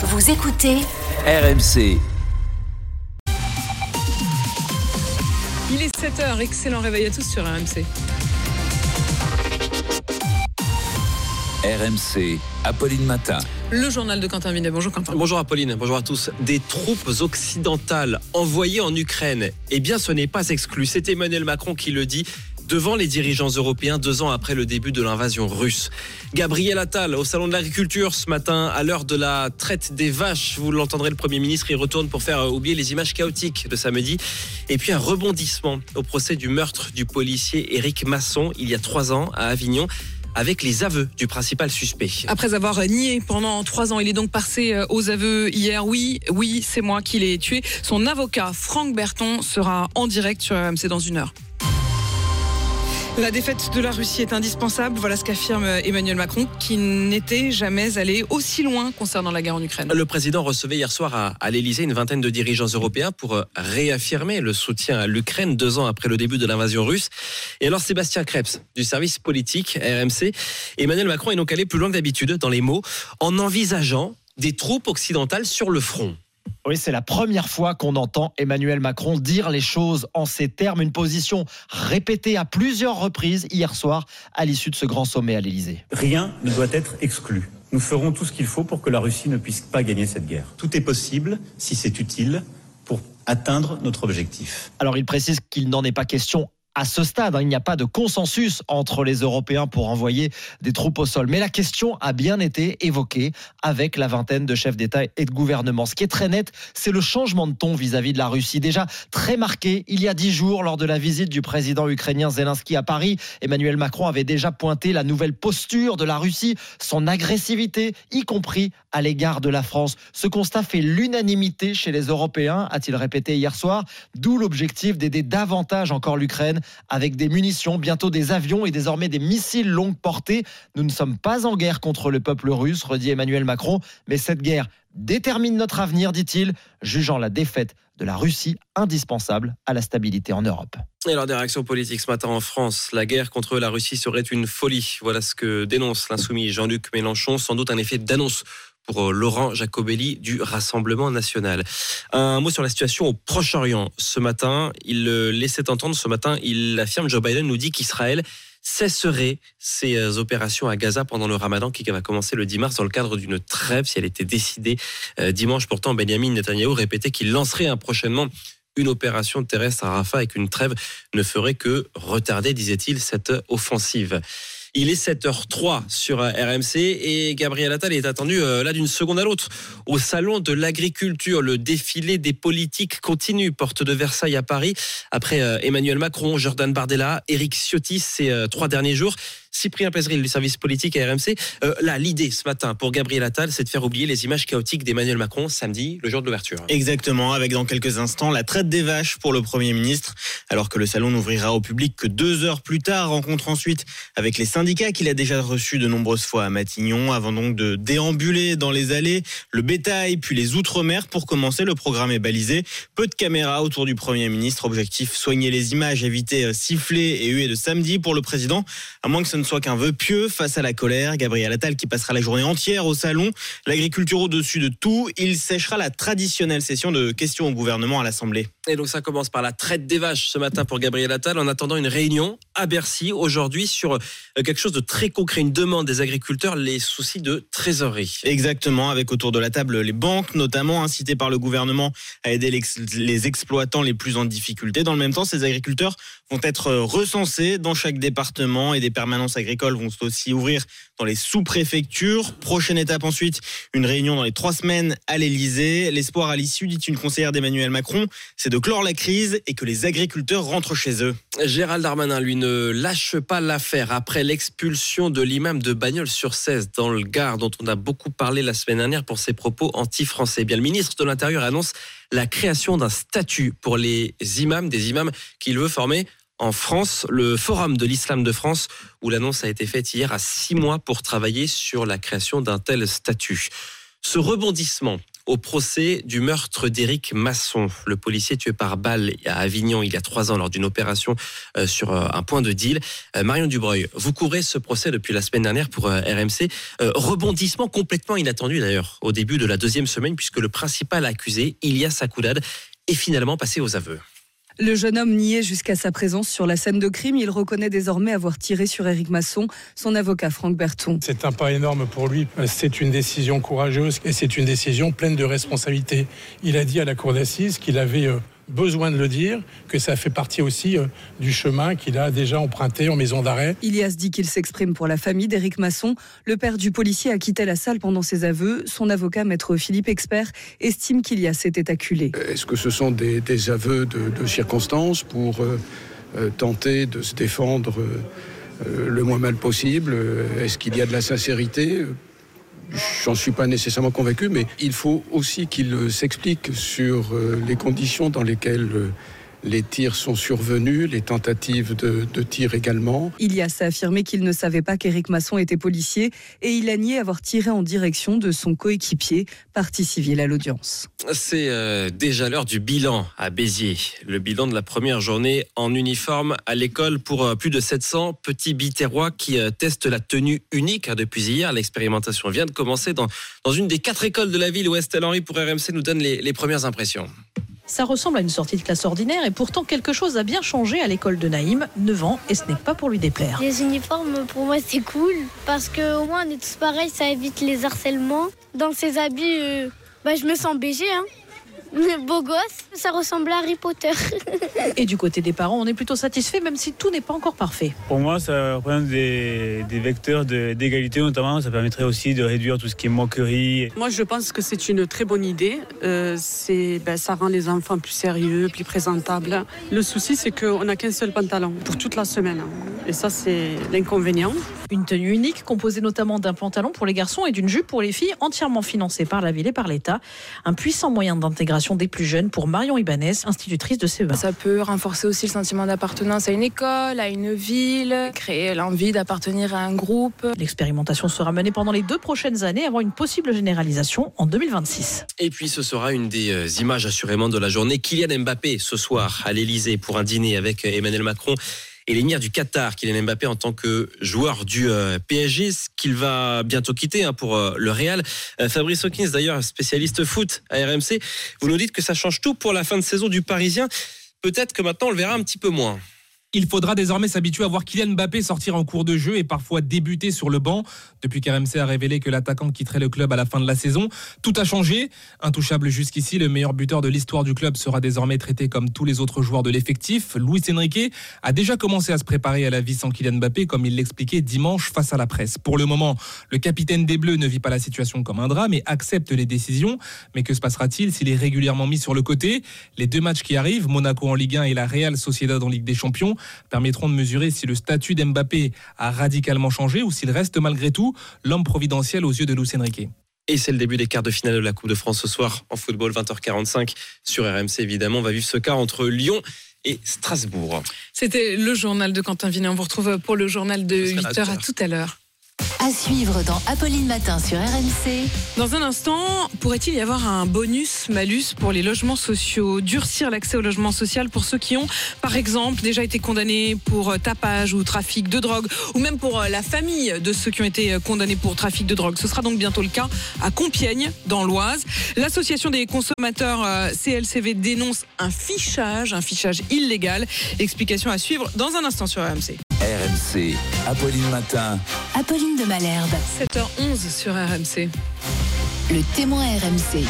Vous écoutez RMC. Il est 7h, excellent réveil à tous sur RMC. RMC, Apolline Matin. Le journal de Quentin Vinet. Bonjour Quentin. Bonjour Apolline, bonjour à tous. Des troupes occidentales envoyées en Ukraine. Eh bien, ce n'est pas exclu. C'est Emmanuel Macron qui le dit devant les dirigeants européens deux ans après le début de l'invasion russe. Gabriel Attal au salon de l'agriculture ce matin à l'heure de la traite des vaches. Vous l'entendrez, le Premier ministre, il retourne pour faire oublier les images chaotiques de samedi. Et puis un rebondissement au procès du meurtre du policier Éric Masson il y a trois ans à Avignon avec les aveux du principal suspect. Après avoir nié pendant trois ans, il est donc passé euh, aux aveux hier. Oui, oui, c'est moi qui l'ai tué. Son avocat, Franck Berton, sera en direct sur RMC dans une heure. La défaite de la Russie est indispensable. Voilà ce qu'affirme Emmanuel Macron, qui n'était jamais allé aussi loin concernant la guerre en Ukraine. Le président recevait hier soir à, l'Elysée une vingtaine de dirigeants européens pour euh, réaffirmer le soutien à l'Ukraine deux ans après le début de l'invasion russe. Et alors Sébastien Krebs du service politique RMC, Emmanuel Macron est donc allé plus loin que d'habitude dans les mots en envisageant des troupes occidentales sur le front. Oui, c'est la première fois qu'on entend Emmanuel Macron dire les choses en ces termes, une position répétée à plusieurs reprises hier soir à l'issue de ce grand sommet à l'Elysée. Rien ne doit être exclu. Nous ferons tout ce qu'il faut pour que la Russie ne puisse pas gagner cette guerre. Tout est possible si c'est utile pour atteindre notre objectif. Alors il précise qu'il n'en est pas question à ce stade. Hein, il n'y a pas de consensus entre les Européens pour envoyer des troupes au sol. Mais la question a bien été évoquée avec la vingtaine de chefs d'État et de gouvernement. Ce qui est très net, c'est le changement de ton vis-à-vis de la Russie. Déjà très marqué il y a dix jours lors de la visite du président ukrainien Zelensky à Paris. Emmanuel Macron avait déjà pointé la nouvelle posture de la Russie, son agressivité, y compris à l'égard de la France. Ce constat fait l'unanimité chez les Européens, a-t-il répété hier soir, d'où l'objectif d'aider davantage encore l'Ukraine avec des munitions, bientôt des avions et désormais des missiles longue portée. Nous ne sommes pas en guerre contre le peuple russe, redit Emmanuel Macron, mais cette guerre détermine notre avenir, dit-il, jugeant la défaite de la Russie indispensable à la stabilité en Europe. Et alors des réactions politiques ce matin en France, la guerre contre la Russie serait une folie. Voilà ce que dénonce l'insoumis Jean-Luc Mélenchon, sans doute un effet d'annonce pour Laurent Jacobelli du Rassemblement national. Un mot sur la situation au Proche-Orient. Ce matin, il laissait entendre, ce matin, il affirme, Joe Biden nous dit qu'Israël cesserait ses opérations à Gaza pendant le ramadan qui va commencer le 10 mars dans le cadre d'une trêve si elle était décidée dimanche. Pourtant, Benjamin Netanyahu répétait qu'il lancerait prochainement une opération terrestre à Rafah et qu'une trêve ne ferait que retarder, disait-il, cette offensive. Il est 7h03 sur RMC et Gabriel Attal est attendu là d'une seconde à l'autre au salon de l'agriculture. Le défilé des politiques continue, porte de Versailles à Paris, après Emmanuel Macron, Jordan Bardella, Éric Ciotti ces trois derniers jours. Cyprien Pézeril du service politique à RMC. Euh, là, l'idée ce matin pour Gabriel Attal, c'est de faire oublier les images chaotiques d'Emmanuel Macron samedi, le jour de l'ouverture. Exactement, avec dans quelques instants la traite des vaches pour le Premier ministre, alors que le salon n'ouvrira au public que deux heures plus tard. Rencontre ensuite avec les syndicats qu'il a déjà reçus de nombreuses fois à Matignon, avant donc de déambuler dans les allées, le bétail, puis les outre-mer. Pour commencer, le programme est balisé. Peu de caméras autour du Premier ministre. Objectif, soigner les images, éviter sifflets et huées de samedi pour le président, à moins que ce ne soit qu'un vœu pieux face à la colère. Gabriel Attal qui passera la journée entière au salon. L'agriculture au-dessus de tout. Il séchera la traditionnelle session de questions au gouvernement à l'Assemblée. Et donc ça commence par la traite des vaches ce matin pour Gabriel Attal en attendant une réunion à Bercy aujourd'hui sur quelque chose de très concret, une demande des agriculteurs, les soucis de trésorerie. Exactement, avec autour de la table les banques, notamment incitées par le gouvernement à aider les exploitants les plus en difficulté. Dans le même temps, ces agriculteurs vont être recensés dans chaque département et des permanences agricoles vont aussi ouvrir dans les sous-préfectures. Prochaine étape ensuite, une réunion dans les trois semaines à l'Elysée. L'espoir à l'issue, dit une conseillère d'Emmanuel Macron, c'est de clore la crise et que les agriculteurs rentrent chez eux. Gérald Darmanin, lui, ne lâche pas l'affaire après l'expulsion de l'imam de Bagnols-sur-Cèze dans le Gard, dont on a beaucoup parlé la semaine dernière pour ses propos anti-français. Eh bien, le ministre de l'Intérieur annonce la création d'un statut pour les imams, des imams qu'il veut former en France, le Forum de l'Islam de France, où l'annonce a été faite hier à six mois pour travailler sur la création d'un tel statut. Ce rebondissement au procès du meurtre d'Éric Masson, le policier tué par balle à Avignon il y a trois ans lors d'une opération euh, sur euh, un point de deal. Euh, Marion Dubreuil, vous couvrez ce procès depuis la semaine dernière pour RMC. rebondissement complètement inattendu d'ailleurs au début de la deuxième semaine puisque le principal accusé, Ilias Akoudad, est finalement passé aux aveux. Le jeune homme niait jusqu'à sa présence sur la scène de crime. Il reconnaît désormais avoir tiré sur Éric Masson, son avocat Franck Berton. C'est un pas énorme pour lui. C'est une décision courageuse et c'est une décision pleine de responsabilité. Il a dit à la cour d'assises qu'il avait euh, besoin de le dire, que ça fait partie aussi euh, du chemin qu'il a déjà emprunté en maison d'arrêt. Ilias dit qu'il s'exprime pour la famille d'Éric Masson. Le père du policier a quitté la salle pendant ses aveux. Son avocat, maître Philippe Expert, estime qu'Ilias était acculé. Est-ce que ce sont des, aveux de, circonstances pour euh, euh, tenter de se défendre le moins mal possible? Est-ce qu'il y a de la sincérité J'en suis pas nécessairement convaincu, mais il faut aussi qu'il s'explique sur euh, les conditions dans lesquelles euh, les tirs sont survenus, les tentatives de, de tir également. Ilias a affirmé qu'il ne savait pas qu'Éric Masson était policier et il a nié avoir tiré en direction de son coéquipier, partie civile à l'audience. C'est euh, déjà l'heure du bilan à Béziers. Le bilan de la première journée en uniforme à l'école pour euh, plus de 700 petits biterrois qui euh, testent la tenue unique hein, depuis hier. L'expérimentation vient de commencer dans, dans une des quatre écoles de la ville où Estelle Henry pour RMC nous donne les, les premières impressions. Ça ressemble à une sortie de classe ordinaire et pourtant quelque chose a bien changé à l'école de Naïm, 9 ans, et ce n'est pas pour lui déplaire. Les uniformes, pour moi, c'est cool parce qu'au moins on est tous pareils, ça évite les harcèlements. Dans ces habits, euh, bah, je me sens BG. Hein. Beau gosse, ça ressemble à Harry Potter. Et du côté des parents, on est plutôt satisfait, même si tout n'est pas encore parfait. Pour moi, ça représente des, vecteurs d'égalité, notamment. Ça permettrait aussi de réduire tout ce qui est moquerie. Moi, je pense que c'est une très bonne idée. Euh, ben, ça rend les enfants plus sérieux, plus présentables. Le souci, c'est qu'on n'a qu'un seul pantalon pour toute la semaine. Et ça, c'est l'inconvénient. Une tenue unique composée notamment d'un pantalon pour les garçons et d'une jupe pour les filles, entièrement financée par la ville et par l'État. Un puissant moyen d'intégration des plus jeunes pour Marion Ibanez, institutrice de CEA. Ça peut renforcer aussi le sentiment d'appartenance à une école, à une ville, créer l'envie d'appartenir à un groupe. L'expérimentation sera menée pendant les deux prochaines années avant une possible généralisation en 2026. Et puis ce sera une des euh, images assurément de la journée. Kylian Mbappé ce soir à l'Elysée pour un dîner avec euh, Emmanuel Macron et l'émir du Qatar, Kylian Mbappé, en tant que joueur du euh, PSG, ce qu'il va bientôt quitter hein, pour euh, le Real. Euh, Fabrice Hawkins, d'ailleurs, spécialiste foot à RMC, vous nous dites que ça change tout pour la fin de saison du Parisien. Peut-être que maintenant, on le verra un petit peu moins. Il faudra désormais s'habituer à voir Kylian Mbappé sortir en cours de jeu et parfois débuter sur le banc. Depuis qu'RMC a révélé que l'attaquant quitterait le club à la fin de la saison, tout a changé. Intouchable jusqu'ici, le meilleur buteur de l'histoire du club sera désormais traité comme tous les autres joueurs de l'effectif. Luis Enrique a déjà commencé à se préparer à la vie sans Kylian Mbappé, comme il l'expliquait dimanche face à la presse. Pour le moment, le capitaine des Bleus ne vit pas la situation comme un drame et accepte les décisions. Mais que se passera-t-il s'il est régulièrement mis sur le côté? Les deux matchs qui arrivent, Monaco en Ligue 1 et la Real Sociedad en Ligue des Champions, permettront de mesurer si le statut d'Mbappé a radicalement changé ou s'il reste malgré tout l'homme providentiel aux yeux de Luis Enrique. Et c'est le début des quarts de finale de la Coupe de France ce soir en football 20h45 sur RMC évidemment. On va vivre ce quart entre Lyon et Strasbourg. C'était le journal de Quentin Vinet. On vous retrouve pour le journal de 8h à tout à l'heure. À suivre dans Apolline Matin sur RMC. Dans un instant, pourrait-il y avoir un bonus-malus pour les logements sociaux Durcir l'accès au logement social pour ceux qui ont, par exemple, déjà été condamnés pour tapage ou trafic de drogue, ou même pour la famille de ceux qui ont été condamnés pour trafic de drogue? Ce sera donc bientôt le cas à Compiègne, dans l'Oise. L'association des consommateurs euh, CLCV dénonce un fichage, un fichage illégal. Explication à suivre dans un instant sur RMC. RMC, Apolline Matin. Apolline de Malherbe. 7h11 sur RMC. Le témoin RMC.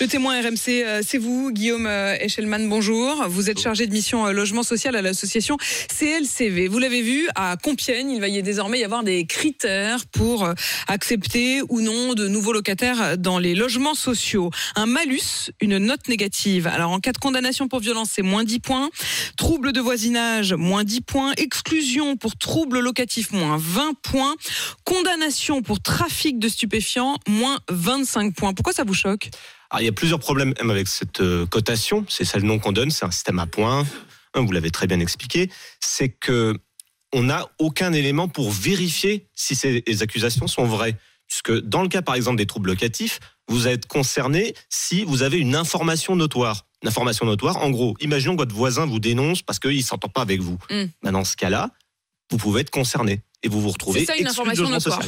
Le témoin RMC, euh, c'est vous, Guillaume euh, Echelman, bonjour. Vous êtes chargé de mission euh, logement social à l'association CLCV. Vous l'avez vu, à Compiègne, il va y désormais y avoir des critères pour accepter ou non de nouveaux locataires dans les logements sociaux. Un malus, une note négative. Alors en cas de condamnation pour violence, c'est moins 10 points. Trouble de voisinage, moins 10 points. Exclusion pour trouble locatif, moins 20 points. Condamnation pour trafic de stupéfiants, moins 25 points. Pourquoi ça vous choque? Il y a plusieurs problèmes avec cette euh, cotation. C'est ça le nom qu'on donne, c'est un système à points. Vous l'avez très bien expliqué. C'est que on n'a aucun élément pour vérifier si ces accusations sont vraies. Puisque dans le cas, par exemple, des troubles locatifs, vous êtes concerné si vous avez une information notoire. Une information notoire, en gros, imaginons que votre voisin vous dénonce parce qu'il ne s'entend pas avec vous. Mm. Ben, dans ce cas-là, vous pouvez être concerné et vous vous retrouvez C'est ça, une information notoire.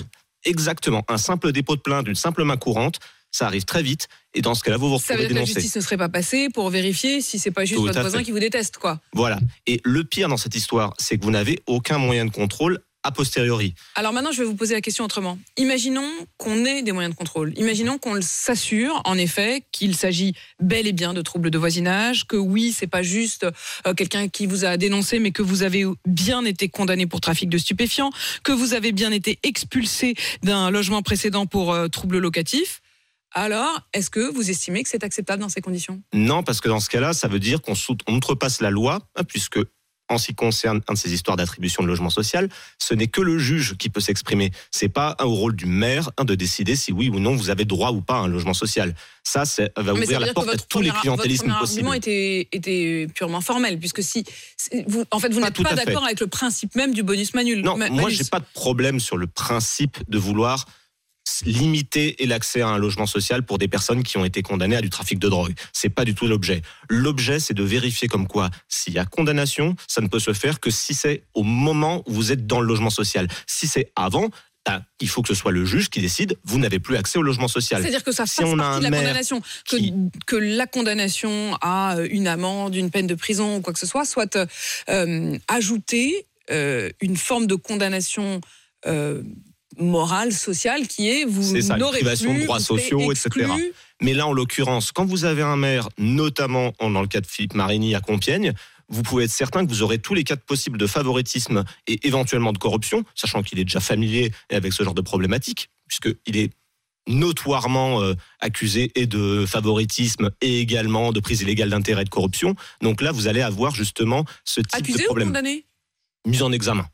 Exactement. Un simple dépôt de plainte, une simple main courante, ça arrive très vite. Et dans ce cas-là, vous vous Ça retrouvez veut dire que la dénoncé. justice ne serait pas passée pour vérifier si c'est pas juste Tout votre voisin fait. qui vous déteste, quoi. Voilà. Et le pire dans cette histoire, c'est que vous n'avez aucun moyen de contrôle a posteriori. Alors maintenant, je vais vous poser la question autrement. Imaginons qu'on ait des moyens de contrôle. Imaginons qu'on s'assure, en effet, qu'il s'agit bel et bien de troubles de voisinage, que oui, c'est pas juste euh, quelqu'un qui vous a dénoncé, mais que vous avez bien été condamné pour trafic de stupéfiants, que vous avez bien été expulsé d'un logement précédent pour euh, troubles locatifs. Alors, est-ce que vous estimez que c'est acceptable dans ces conditions? Non, parce que dans ce cas-là, ça veut dire qu'on outrepasse la loi, hein, puisque en ce qui concerne un de ces histoires d'attribution de logement social, ce n'est que le juge qui peut s'exprimer. C'est pas au rôle du maire hein, de décider si oui ou non vous avez droit ou pas à un logement social. Ça, c'est- va Mais ça ouvrir la porte à votre tous les clientélismes Votre possibles. argument était, était purement formel, puisque si vous, en fait, vous n'êtes pas d'accord avec le principe même du bonus manul. Non, ma- moi, j'ai pas de problème sur le principe de vouloir limiter l'accès à un logement social pour des personnes qui ont été condamnées à du trafic de drogue. C'est pas du tout l'objet. L'objet, c'est de vérifier comme quoi, s'il y a condamnation, ça ne peut se faire que si c'est au moment où vous êtes dans le logement social. Si c'est avant, ben, il faut que ce soit le juge qui décide, vous n'avez plus accès au logement social. C'est-à-dire que ça Si on a partie un de la condamnation, que, que la condamnation à euh, une amende, une peine de prison ou quoi que ce soit, soit euh, ajoutée euh, une forme de condamnation euh, morale, sociale, qui est vous C'est ça, une n'aurez privation plus, de droits sociaux, etc. Mais là, en l'occurrence, quand vous avez un maire, notamment en- dans le cas de Philippe Marini à Compiègne, vous pouvez être certain que vous aurez tous les cas possibles de favoritisme et éventuellement de corruption, sachant qu'il est déjà familier avec ce genre de problématique, puisqu'il est notoirement euh, accusé et de favoritisme et également de prise illégale d'intérêt et de corruption. Donc là, vous allez avoir justement ce type Accusé de ou problème condamné? Mise en examen.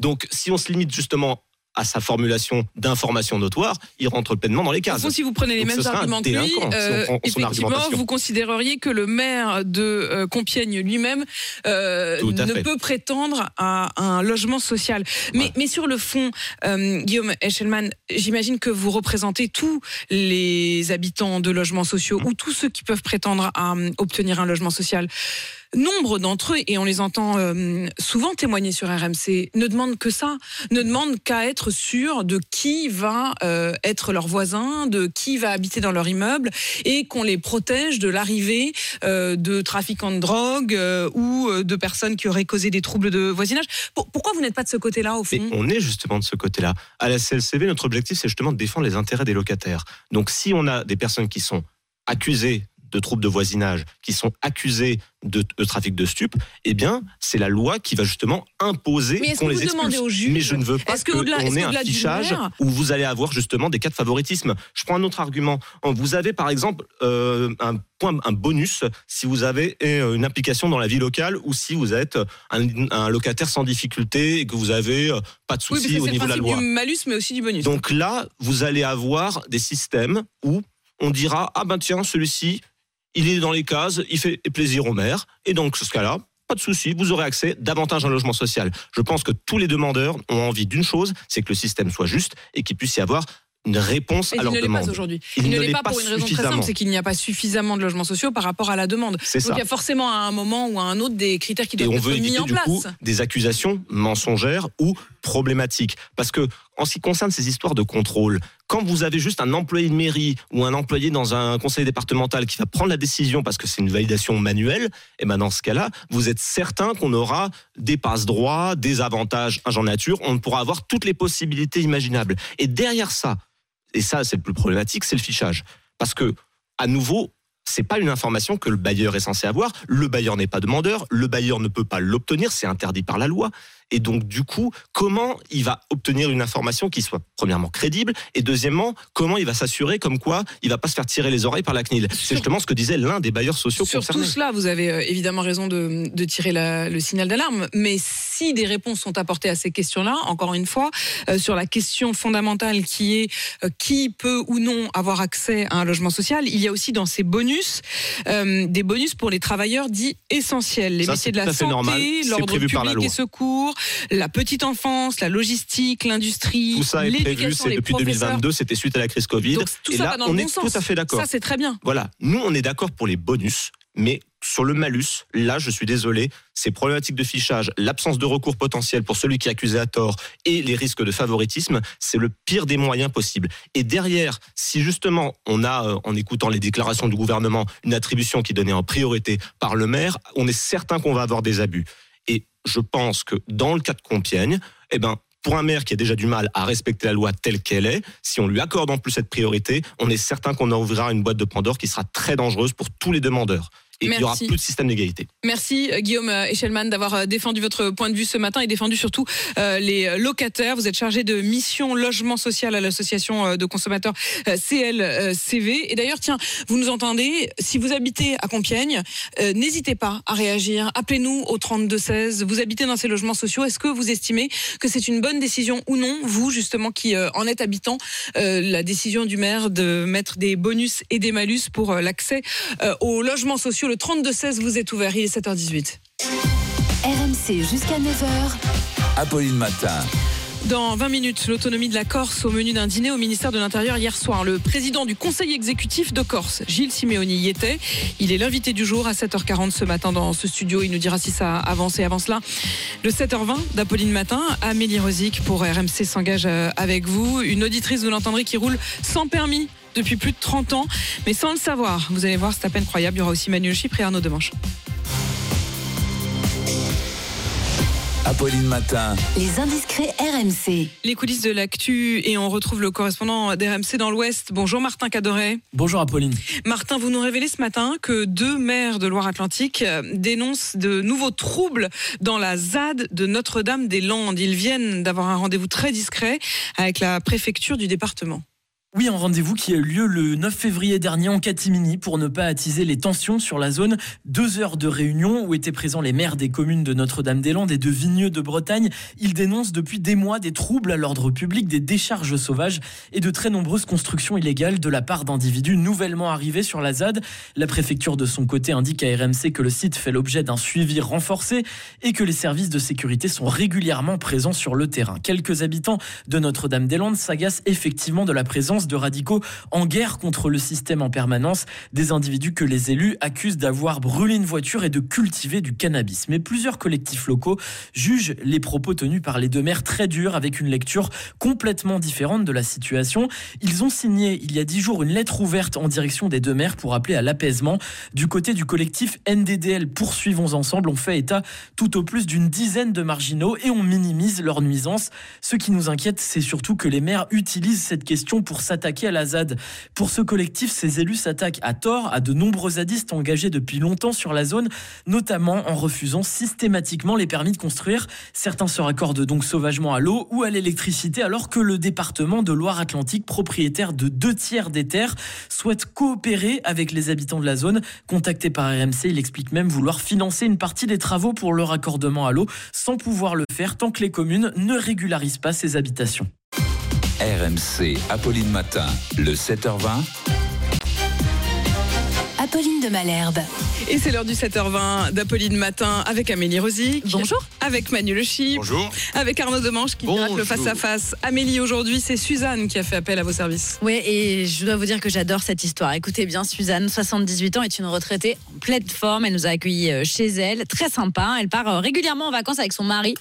Donc, si on se limite justement à sa formulation d'information notoire, il rentre pleinement dans les cases. fond, si vous prenez les Donc, mêmes arguments que lui, euh, son effectivement, vous considéreriez que le maire de euh, Compiègne lui-même euh, ne fait. peut prétendre à un logement social. Mais, mais sur le fond, Guillaume Eschelman, j'imagine que vous représentez tous les habitants de logements sociaux Mmh. ou tous ceux qui peuvent prétendre à obtenir un logement social. Nombre d'entre eux, et on les entend euh, souvent témoigner sur RMC, ne demandent que ça, ne demandent qu'à être sûrs de qui va euh, être leur voisin, de qui va habiter dans leur immeuble, et qu'on les protège de l'arrivée euh, de trafiquants de drogue ou de personnes qui auraient causé des troubles de voisinage. Pour- pourquoi vous n'êtes pas de ce côté-là, au fond? On est justement de ce côté-là. À la CLCV, notre objectif, c'est justement de défendre les intérêts des locataires. Donc, si on a des personnes qui sont accusées de troubles de voisinage, qui sont accusées de, de trafic de stupes, eh bien, c'est la loi qui va justement imposer qu'on les expulse. demandez au juge Mais je ne veux pas qu'on ait un fichage maire- où vous allez avoir justement des cas de favoritisme. Je prends un autre argument. Vous avez par exemple euh, un point, un bonus si vous avez euh, une implication dans la vie locale ou si vous êtes un, un locataire sans difficulté et que vous avez euh, pas de soucis au le niveau de la loi. du malus, mais aussi du bonus. Donc là, vous allez avoir des systèmes où on dira ah ben tiens celui-ci il est dans les cases, il fait plaisir au maire et donc ce cas-là. Pas de souci, vous aurez accès davantage à un logement social. Je pense que tous les demandeurs ont envie d'une chose, c'est que le système soit juste et qu'il puisse y avoir une réponse Et à il leur ne l'est demande. pas aujourd'hui. Il Il, ne l'est pas pas pour une raison très simple, c'est qu'il n'y a pas suffisamment de logements sociaux par rapport à la demande. C'est Donc ça. il y a forcément à un moment ou à un autre des critères qui Et doivent on être veut mis éviter en du place. coup des accusations mensongères ou problématiques. Parce que en ce qui concerne ces histoires de contrôle, quand vous avez juste un employé de mairie ou un employé dans un conseil départemental qui va prendre la décision parce que c'est une validation manuelle, et ben dans ce cas-là, vous êtes certain qu'on aura des passe-droits, des avantages en nature, on pourra avoir toutes les possibilités imaginables. Et derrière ça, et ça c'est le plus problématique, c'est le fichage. Parce que, à nouveau, c'est pas une information que le bailleur est censé avoir. Le bailleur n'est pas demandeur, le bailleur ne peut pas l'obtenir, c'est interdit par la loi. Et donc, du coup, comment il va obtenir une information qui soit, premièrement, crédible, et deuxièmement, comment il va s'assurer comme quoi il va pas se faire tirer les oreilles par la CNIL C'est justement ce que disait l'un des bailleurs sociaux Sur concernés. tout cela, vous avez euh, évidemment raison de, de tirer la- le signal d'alarme, mais si des réponses sont apportées à ces questions-là, encore une fois, euh, sur la question fondamentale qui est euh, qui peut ou non avoir accès à un logement social, il y a aussi dans ces bonus euh, des bonus pour les travailleurs dits essentiels, les Ça, métiers de la santé, l'ordre public par la loi. et secours, la petite enfance, la logistique, l'industrie, Tout ça est prévu, c'est depuis professeurs. 2022, c'était suite à la crise Covid. Donc, tout et ça là, va dans on le est sens. tout à fait d'accord. Ça, c'est très bien. Voilà, nous, on est d'accord pour les bonus, mais sur le malus, là, je suis désolé, ces problématiques de fichage, l'absence de recours potentiel pour celui qui est accusé à tort et les risques de favoritisme, c'est le pire des moyens possibles. Et derrière, si justement on a, euh, en écoutant les déclarations du gouvernement, une attribution qui est donnée en priorité par le maire, on est certain qu'on va avoir des abus. Et je pense que dans le cas de Compiègne, eh ben, pour un maire qui a déjà du mal à respecter la loi telle qu'elle est, si on lui accorde en plus cette priorité, on est certain qu'on ouvrira une boîte de Pandore qui sera très dangereuse pour tous les demandeurs. Et il n'y aura Merci. plus de système d'égalité. Merci euh, Guillaume euh, Echelman d'avoir euh, défendu votre point de vue ce matin et défendu surtout euh, les euh, locataires. Vous êtes chargé de mission logement social à l'association euh, de consommateurs euh, CLCV. Et d'ailleurs, tiens, vous nous entendez, si vous habitez à Compiègne, euh, n'hésitez pas à réagir. Appelez-nous au 3216. Vous habitez dans ces logements sociaux. Est-ce que vous estimez que c'est une bonne décision ou non, vous justement qui euh, en êtes habitant, euh, la décision du maire de mettre des bonus et des malus pour euh, l'accès euh, aux logements sociaux? Le 3216 vous est ouvert. Il est 7h18. RMC jusqu'à 9h. Apolline Matin. Dans 20 minutes, l'autonomie de la Corse au menu d'un dîner au ministère de l'Intérieur hier soir. Le président du conseil exécutif de Corse, Gilles Simeoni, y était. Il est l'invité du jour à 7h40 ce matin dans ce studio. Il nous dira si ça avance et avance là. Le 7h20 d'Apolline Matin, Amélie Rosic pour RMC s'engage euh, avec vous. Une auditrice, vous l'entendrez, qui roule sans permis depuis plus de 30 ans, mais sans le savoir. Vous allez voir, c'est à peine croyable. Il y aura aussi Manuel Chypre et Arnaud Demanche. Apolline Matin. Les indiscrets RMC. Les coulisses de l'actu et on retrouve le correspondant d'RMC dans l'Ouest. Bonjour Martin Cadoret. Bonjour Apolline. Martin, vous nous révélez ce matin que deux maires de Loire-Atlantique euh, dénoncent de nouveaux troubles dans la ZAD de Notre-Dame-des-Landes. Ils viennent d'avoir un rendez-vous très discret avec la préfecture du département. Oui, un rendez-vous qui a eu lieu le 9 février dernier en catimini pour ne pas attiser les tensions sur la zone. Deux heures de réunion où étaient présents les maires des communes de Notre-Dame-des-Landes et de Vigneux de Bretagne. Ils dénoncent depuis des mois des troubles à l'ordre public, des décharges sauvages et de très nombreuses constructions illégales de la part d'individus nouvellement arrivés sur la ZAD. La préfecture de son côté indique à RMC que le site fait l'objet d'un suivi renforcé et que les services de sécurité sont régulièrement présents sur le terrain. Quelques habitants de Notre-Dame-des-Landes s'agacent effectivement de la présence de radicaux en guerre contre le système en permanence, des individus que les élus accusent d'avoir brûlé une voiture et de cultiver du cannabis. Mais plusieurs collectifs locaux jugent les propos tenus par les deux maires très durs avec une lecture complètement différente de la situation. Ils ont signé il y a dix jours une lettre ouverte en direction des deux maires pour appeler à l'apaisement. Du côté du collectif NDDL Poursuivons Ensemble, on fait état tout au plus d'une dizaine de marginaux et on minimise leurs nuisances. Ce qui nous inquiète, c'est surtout que les maires utilisent cette question pour s'attaquer à la ZAD. Pour ce collectif, ces élus s'attaquent à tort à de nombreux zadistes engagés depuis longtemps sur la zone, notamment en refusant systématiquement les permis de construire. Certains se raccordent donc sauvagement à l'eau ou à l'électricité, alors que le département de Loire-Atlantique, propriétaire de deux tiers des terres, souhaite coopérer avec les habitants de la zone. Contacté par RMC, il explique même vouloir financer une partie des travaux pour le raccordement à l'eau, sans pouvoir le faire tant que les communes ne régularisent pas ces habitations. RMC, Apolline Matin, le 7h20. Apolline de Malherbe. Et c'est l'heure du 7h20 d'Apolline Matin avec Amélie Rosic. Bonjour. Avec Manu Le Chip. Bonjour. Avec Arnaud Demanche qui pirate le face-à-face. Amélie, aujourd'hui, c'est Suzanne qui a fait appel à vos services. Oui, et je dois vous dire que j'adore cette histoire. Écoutez bien, Suzanne, 78 ans, est une retraitée en pleine forme. Elle nous a accueillis euh, chez elle, très sympa. Elle part euh, régulièrement en vacances avec son mari.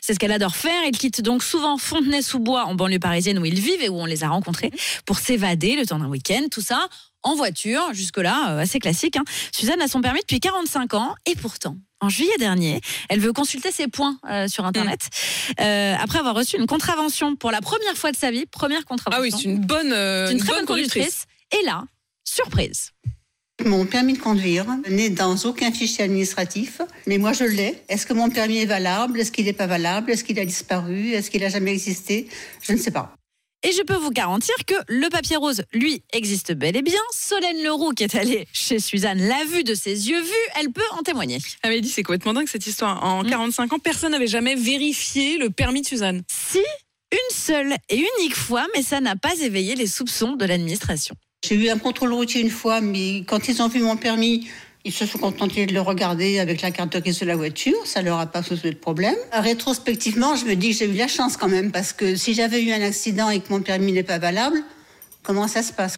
C'est ce qu'elle adore faire. Il quitte donc souvent Fontenay-sous-Bois, en banlieue parisienne où ils vivent et où on les a rencontrés, pour s'évader le temps d'un week-end. Tout ça en voiture, jusque-là, euh, assez classique. hein. Suzanne a son permis depuis 45 ans et pourtant, en juillet dernier, elle veut consulter ses points euh, sur Internet euh, après avoir reçu une contravention pour la première fois de sa vie. Première contravention. Ah oui, c'est une bonne, euh, C'est une une très bonne bonne conductrice. Et là, surprise. Mon permis de conduire n'est dans aucun fichier administratif, mais moi je l'ai. Est-ce que mon permis est valable? Est-ce qu'il n'est pas valable? Est-ce qu'il a disparu? Est-ce qu'il a jamais existé? Je ne sais pas. Et je peux vous garantir que le papier rose, lui, existe bel et bien. Solène Leroux, qui est allée chez Suzanne, l'a vu de ses yeux vus, elle peut en témoigner. Amélie, c'est complètement dingue cette histoire. En Mm. 45 ans, personne n'avait jamais vérifié le permis de Suzanne. Si, une seule et unique fois, mais ça n'a pas éveillé les soupçons de l'administration. J'ai eu un contrôle routier une fois, mais quand ils ont vu mon permis, ils se sont contentés de le regarder avec la carte grise de la voiture. Ça leur a pas posé de problème. Rétrospectivement, je me dis que j'ai eu la chance quand même, parce que si j'avais eu un accident et que mon permis n'est pas valable, comment ça se passe?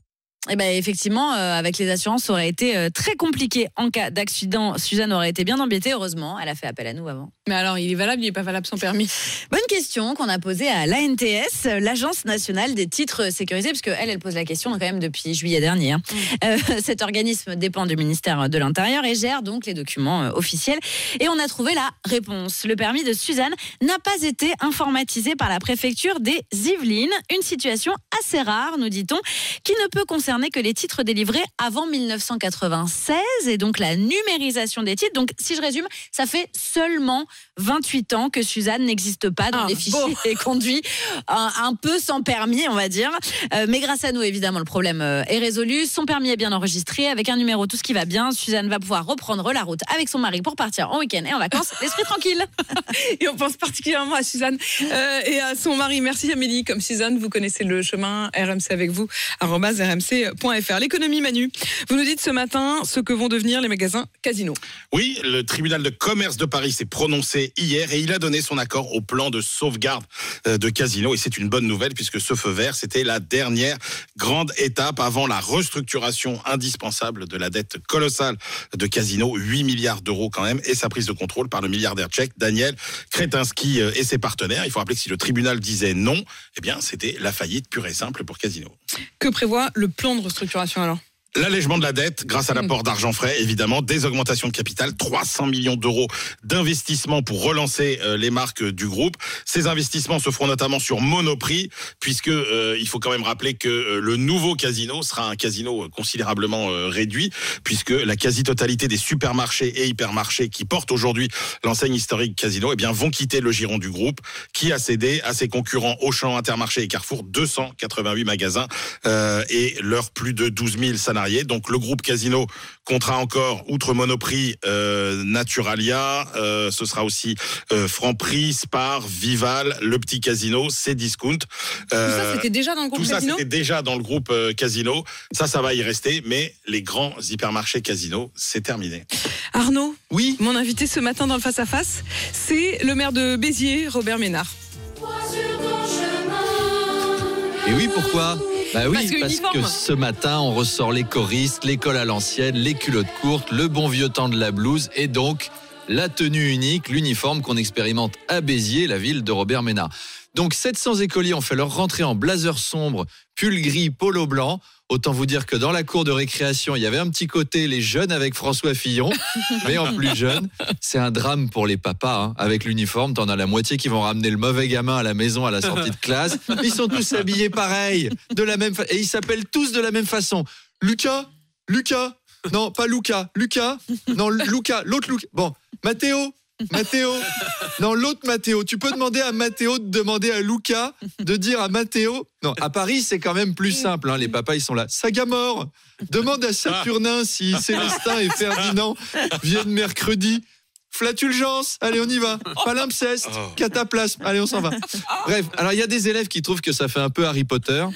Eh ben effectivement, euh, avec les assurances, ça aurait été euh, très compliqué en cas d'accident. Suzanne aurait été bien embêtée. Heureusement, elle a fait appel à nous avant. Mais alors, il est valable, il n'est pas valable sans permis Bonne question qu'on a posée à l'ANTS, l'Agence nationale des titres sécurisés, parce qu'elle, elle pose la question quand même depuis juillet dernier. hein. Euh, cet organisme dépend du ministère de l'Intérieur et gère donc les documents euh, officiels. Et on a trouvé la réponse. Le permis de Suzanne n'a pas été informatisé par la préfecture des Yvelines. Une situation assez rare, nous dit-on, qui ne peut concerner que les titres délivrés avant 1996 et donc la numérisation des titres. Donc, si je résume, ça fait seulement 28 ans que Suzanne n'existe pas dans Ah, les fichiers bon. et conduit un, un peu sans permis, on va dire. Euh, mais grâce à nous, évidemment, le problème euh, est résolu. Son permis est bien enregistré avec un numéro, tout ce qui va bien. Suzanne va pouvoir reprendre la route avec son mari pour partir en week-end et en vacances, l'esprit tranquille. Et on pense particulièrement à Suzanne euh, et à son mari. Merci Amélie. Comme Suzanne, vous connaissez le chemin RMC avec vous, rmc.fr. L'économie, Manu. Vous nous dites ce matin ce que vont devenir les magasins Casino. Oui, le tribunal de commerce de Paris s'est prononcé hier et il a donné son accord au plan de sauvegarde euh, de Casino. Et c'est une bonne nouvelle puisque ce feu vert, c'était la dernière grande étape avant la restructuration indispensable de la dette colossale de Casino, 8 milliards d'euros quand même, et sa prise de contrôle par le milliardaire tchèque Daniel Kretinsky euh, et ses partenaires. Il faut rappeler que si le tribunal disait non, eh bien c'était la faillite pure et simple pour Casino. Que prévoit le plan de restructuration alors? L'allègement de la dette grâce à l'apport d'argent frais, évidemment, des augmentations de capital, 300 millions d'euros d'investissement pour relancer euh, les marques du groupe. Ces investissements se feront notamment sur Monoprix, puisque euh, il faut quand même rappeler que euh, le nouveau casino sera un casino considérablement euh, réduit, puisque la quasi-totalité des supermarchés et hypermarchés qui portent aujourd'hui l'enseigne historique Casino, eh bien, vont quitter le giron du groupe, qui a cédé à ses concurrents Auchan, Intermarché et Carrefour 288 magasins euh, et leurs plus de 12 000 salariés. Donc le groupe Casino comptera encore, outre Monoprix, euh, Naturalia, euh, ce sera aussi euh, Franprix, Spar, Vival, le petit Casino, Cdiscount. Tout ça, c'était déjà dans le groupe Euh, Tout ça, Casino c'était déjà dans le groupe euh, Casino. Ça, ça va y rester, mais les grands hypermarchés Casino, c'est terminé. Arnaud Oui. Mon invité ce matin dans le face-à-face, c'est le maire de Béziers, Robert Ménard. Et oui, pourquoi? Bah oui, Parce que parce, que ce matin, on ressort les choristes, l'école à l'ancienne, les culottes courtes, le bon vieux temps de la blouse et donc la tenue unique, l'uniforme qu'on expérimente à Béziers, la ville de Robert Ménard. Donc 700 écoliers ont fait leur rentrée en blazer sombre, pull gris, polo blanc. Autant vous dire que dans la cour de récréation, il y avait un petit côté les jeunes avec François Fillon, mais en plus jeune. C'est un drame pour les papas. hein. Avec l'uniforme, t'en as la moitié qui vont ramener le mauvais gamin à la maison à la sortie de classe. Ils sont tous habillés pareil, de la même fa- et ils s'appellent tous de la même façon. Lucas, Lucas, non pas Lucas, Lucas, non Lucas, l'autre Lucas. Bon, Mathéo, Mathéo, non l'autre Mathéo. Tu peux demander à Mathéo de demander à Lucas de dire à Mathéo. Non, à Paris c'est quand même plus simple. hein. Les papas ils sont là. Sagamore, demande à Saturnin si Célestin et Ferdinand viennent mercredi. Flatulgence, allez on y va. Palimpseste, cataplasme, allez on s'en va. Bref, alors il y a des élèves qui trouvent que ça fait un peu Harry Potter.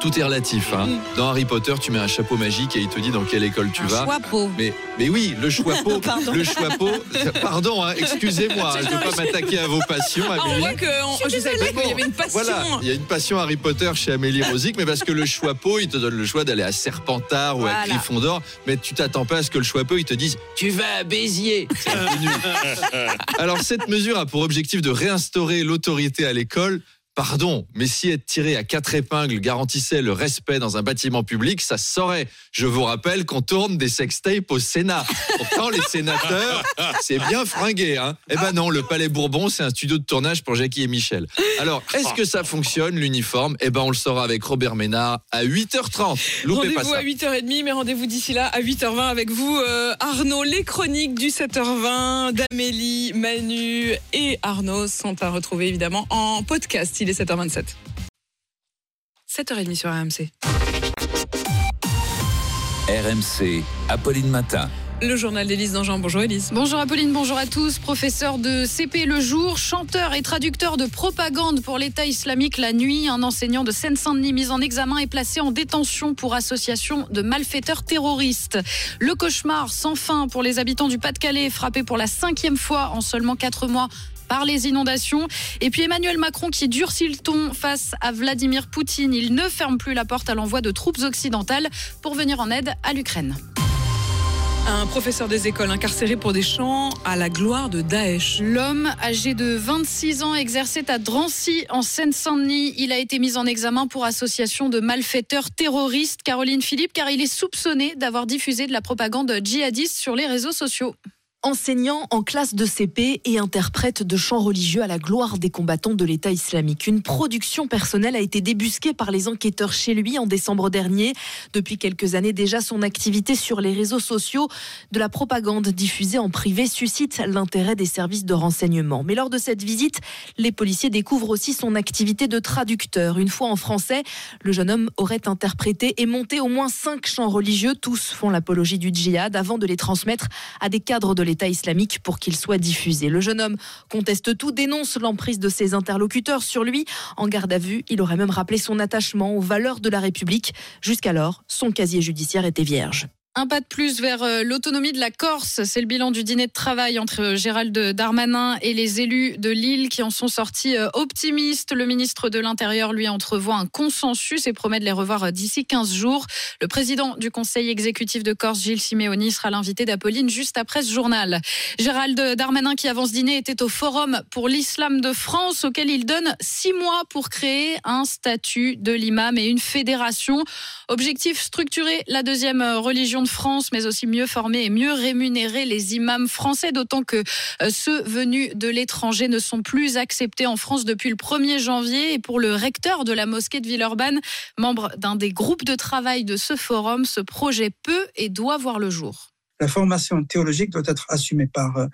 Tout est relatif. hein. Dans Harry Potter, tu mets un chapeau magique et il te dit dans quelle école tu vas. Choixpeau. Mais, mais oui, le choixpeau. Pardon. le choixpeau. Pardon, hein, excusez-moi, je ne veux pas m'attaquer à vos passions. Ah, on Amélie. voit que on- je savais qu'il y avait une passion. Voilà, il y a une passion Harry Potter chez Amélie Rosic, mais parce que le choixpeau, il te donne le choix d'aller à Serpentard ou à Voilà. Gryffondor, mais tu t'attends pas à ce que le choixpeau, il te dise Tu vas à Béziers. Alors, cette mesure a pour objectif de réinstaurer l'autorité à l'école. Pardon, mais si être tiré à quatre épingles garantissait le respect dans un bâtiment public, ça se saurait. Je vous rappelle qu'on tourne des sextapes au Sénat. Pourtant, les sénateurs, c'est bien fringué. Hein eh ben non, le Palais Bourbon, c'est un studio de tournage pour Jackie et Michel. Alors, est-ce que ça fonctionne, l'uniforme? Eh ben, on le saura avec Robert Ménard à 8h30. Loupez pas Rendez-vous ça. à 8h30, mais rendez-vous d'ici là à 8h20 avec vous, euh, Arnaud. Les chroniques du 7h20 d'Amélie, Manu et Arnaud sont à retrouver évidemment en podcast. Il est 7h27. 7h30 sur RMC. RMC, Apolline Matin. Le journal d'Élise Dangean. Bonjour Élise. Bonjour Apolline, bonjour à tous. Professeur de CP le jour, chanteur et traducteur de propagande pour l'État islamique la nuit, un enseignant de Seine-Saint-Denis mis en examen et placé en détention pour association de malfaiteurs terroristes. Le cauchemar sans fin pour les habitants du Pas-de-Calais, frappés pour la cinquième fois en seulement quatre mois par les inondations. Et puis Emmanuel Macron qui durcit le ton face à Vladimir Poutine. Il ne ferme plus la porte à l'envoi de troupes occidentales pour venir en aide à l'Ukraine. Un professeur des écoles incarcéré pour des chants à la gloire de Daesh. L'homme, âgé de 26 ans, exerçait à Drancy, en Seine-Saint-Denis. Il a été mis en examen pour association de malfaiteurs terroristes, Caroline Philippe, car il est soupçonné d'avoir diffusé de la propagande djihadiste sur les réseaux sociaux. Enseignant en classe de CP et interprète de chants religieux à la gloire des combattants de l'État islamique. Une production personnelle a été débusquée par les enquêteurs chez lui en décembre dernier. Depuis quelques années déjà, son activité sur les réseaux sociaux de la propagande diffusée en privé suscite l'intérêt des services de renseignement. Mais lors de cette visite, les policiers découvrent aussi son activité de traducteur. Une fois en français, le jeune homme aurait interprété et monté au moins cinq chants religieux. Tous font l'apologie du djihad avant de les transmettre à des cadres de l'État islamique pour qu'il soit diffusé. Le jeune homme conteste tout, dénonce l'emprise de ses interlocuteurs sur lui. En garde à vue, il aurait même rappelé son attachement aux valeurs de la République. Jusqu'alors, son casier judiciaire était vierge. Un pas de plus vers euh, l'autonomie de la Corse. C'est le bilan du dîner de travail entre Gérald Darmanin et les élus de Lille qui en sont sortis euh, optimistes. Le ministre de l'Intérieur, lui, entrevoit un consensus et promet de les revoir euh, d'ici 15 jours. Le président du conseil exécutif de Corse, Gilles Simeoni, sera l'invité d'Apolline juste après ce journal. Gérald Darmanin, qui avant ce dîner était au Forum pour l'islam de France, auquel il donne six mois pour créer un statut de l'imam et une fédération. Objectif structurer la deuxième religion de France, mais aussi mieux former et mieux rémunérer les imams français, d'autant que euh, ceux venus de l'étranger ne sont plus acceptés en France depuis le 1er janvier. Et pour le recteur de la mosquée de Villeurbanne, membre d'un des groupes de travail de ce forum, ce projet peut et doit voir le jour. La formation théologique doit être assumée par euh,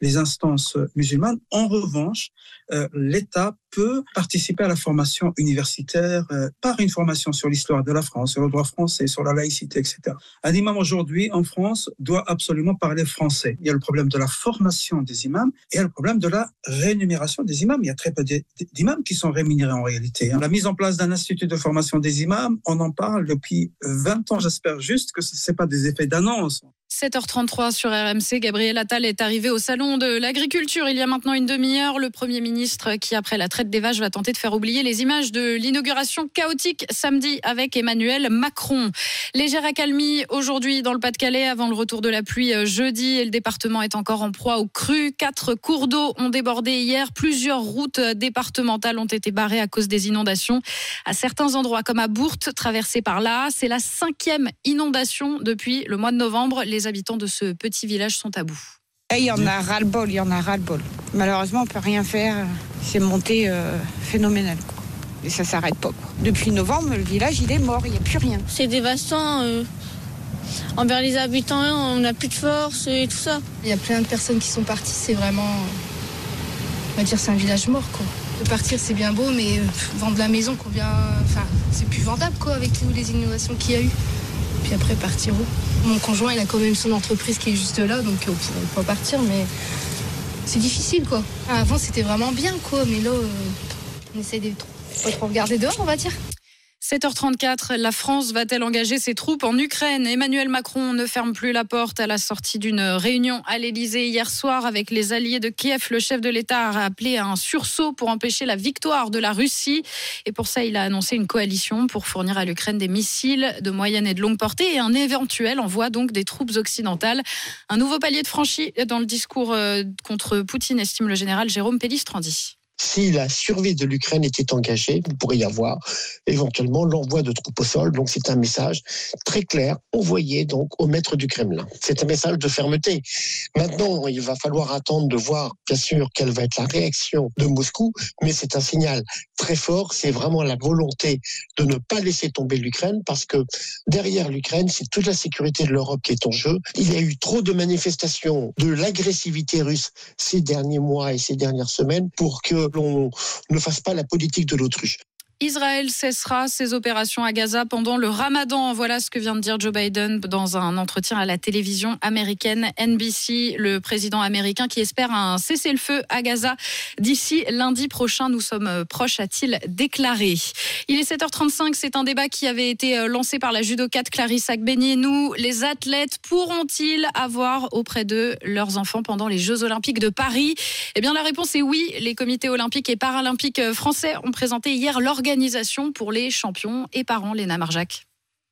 les instances musulmanes. En revanche, euh, l'État peut participer à la formation universitaire euh, par une formation sur l'histoire de la France, sur le droit français, sur la laïcité, etc. Un imam aujourd'hui en France doit absolument parler français. Il y a le problème de la formation des imams et il y a le problème de la rémunération des imams. Il y a très peu d'imams qui sont rémunérés en réalité. hein. La mise en place d'un institut de formation des imams, on en parle depuis 20 ans. J'espère juste que ce n'est pas des effets d'annonce. 7h33 sur RMC, Gabriel Attal est arrivé au salon de l'agriculture il y a maintenant une demi-heure. Le Premier ministre qui, après la traite des vaches, va tenter de faire oublier les images de l'inauguration chaotique samedi avec Emmanuel Macron. Légère accalmie aujourd'hui dans le Pas-de-Calais avant le retour de la pluie euh, jeudi et le département est encore en proie aux crues. Quatre cours d'eau ont débordé hier. Plusieurs routes départementales ont été barrées à cause des inondations. À certains endroits comme à Bourte, traversée par là, c'est la cinquième inondation depuis le mois de novembre. Habitants de ce petit village sont à bout. Et Il y en a ras-le-bol, il y en a ras-le-bol. Malheureusement, on peut rien faire. C'est monté euh, phénoménal. Quoi. Et ça s'arrête pas. quoi. Depuis novembre, le village, il est mort, il n'y a plus rien. C'est dévastant. euh, envers les habitants, on n'a plus de force et tout ça. Il y a plein de personnes qui sont parties, c'est vraiment. On va dire, c'est un village mort, quoi. De partir, c'est bien beau, mais euh, vendre la maison qu'on vient. Enfin, c'est plus vendable, quoi, avec toutes les innovations qu'il y a eu. Puis après, partir où Mon conjoint, il a quand même son entreprise qui est juste là, donc euh, on pourrait pas partir, mais c'est difficile, quoi. Avant, c'était vraiment bien, quoi, mais là, euh, on essaie de pas trop regarder dehors, on va dire. 7h34, la France va-t-elle engager ses troupes en Ukraine? Emmanuel Macron ne ferme plus la porte à la sortie d'une réunion à l'Elysée hier soir avec les alliés de Kiev. Le chef de l'État a appelé à un sursaut pour empêcher la victoire de la Russie. Et pour ça, il a annoncé une coalition pour fournir à l'Ukraine des missiles de moyenne et de longue portée et un éventuel envoi donc des troupes occidentales. Un nouveau palier de franchi dans le discours euh, contre Poutine, estime le général Jérôme Pellistrandi. Si la survie de l'Ukraine était engagée, il pourrait y avoir éventuellement l'envoi de troupes au sol. Donc c'est un message très clair envoyé donc au maître du Kremlin. C'est un message de fermeté. Maintenant, il va falloir attendre de voir bien sûr quelle va être la réaction de Moscou, mais c'est un signal très fort. C'est vraiment la volonté de ne pas laisser tomber l'Ukraine parce que derrière l'Ukraine, c'est toute la sécurité de l'Europe qui est en jeu. Il y a eu trop de manifestations de l'agressivité russe ces derniers mois et ces dernières semaines pour que ne fasse pas la politique de l'autruche. Israël cessera ses opérations à Gaza pendant le ramadan. Voilà ce que vient de dire Joe Biden dans un entretien à la télévision américaine NBC. Le président américain qui espère un cessez-le-feu à Gaza d'ici lundi prochain. Nous sommes proches, a-t-il déclaré. Il est 7h35. C'est un débat qui avait été lancé par la judocate Clarisse Agbenienou. Les athlètes pourront-ils avoir auprès d'eux leurs enfants pendant les Jeux Olympiques de Paris? Eh bien, la réponse est oui. Les comités olympiques et paralympiques français ont présenté hier l'organisation pour les champions et parents, Léna Marjac.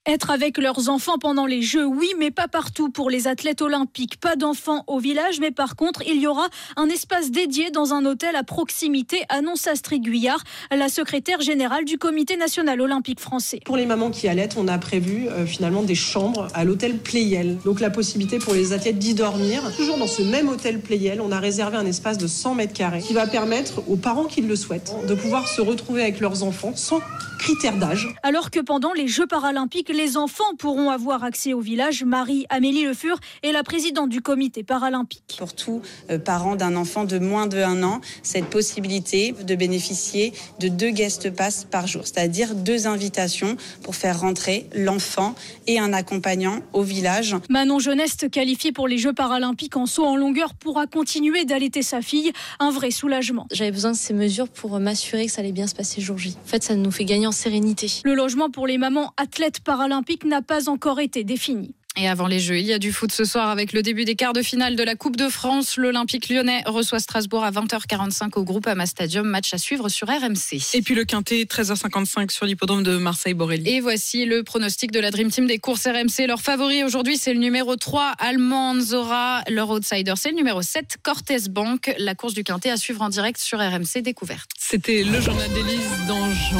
Être avec leurs enfants pendant les Jeux, oui, mais pas partout pour les athlètes olympiques. Pas d'enfants au village, mais par contre, il y aura un espace dédié dans un hôtel à proximité, annonce Astrid Guyard, la secrétaire générale du Comité national olympique français. Pour les mamans qui allaitent, on a prévu euh, finalement des chambres à l'hôtel Playel. Donc la possibilité pour les athlètes d'y dormir. Toujours dans ce même hôtel Playel, on a réservé un espace de 100 mètres carrés qui va permettre aux parents qui le souhaitent de pouvoir se retrouver avec leurs enfants sans critères d'âge. Alors que pendant les Jeux paralympiques, les enfants pourront avoir accès au village. Marie-Amélie Le Fur est la présidente du comité paralympique. Pour tout euh, parent d'un enfant de moins de 1 an, cette possibilité de bénéficier de deux guest pass par jour, c'est-à-dire deux invitations pour faire rentrer l'enfant et un accompagnant au village. Manon Jeuneste, qualifiée pour les Jeux paralympiques en saut en longueur, pourra continuer d'allaiter sa fille. Un vrai soulagement. J'avais besoin de ces mesures pour m'assurer que ça allait bien se passer jour J. En fait, ça nous fait gagner en sérénité. Le logement pour les mamans athlètes paralympiques n'a pas encore été défini. Et avant les Jeux, il y a du foot ce soir avec le début des quarts de finale de la Coupe de France. L'Olympique lyonnais reçoit Strasbourg à 20h45 au groupe Ama Stadium. Match à suivre sur RMC. Et puis le quintet, 13h55 sur l'hippodrome de Marseille-Borelli. Et voici le pronostic de la Dream Team des courses RMC. Leur favori aujourd'hui, c'est le numéro 3, Allemand Zora. Leur outsider, c'est le numéro 7, Cortez Bank. La course du quintet à suivre en direct sur RMC Découverte. C'était le journal d'Élise d'Angean.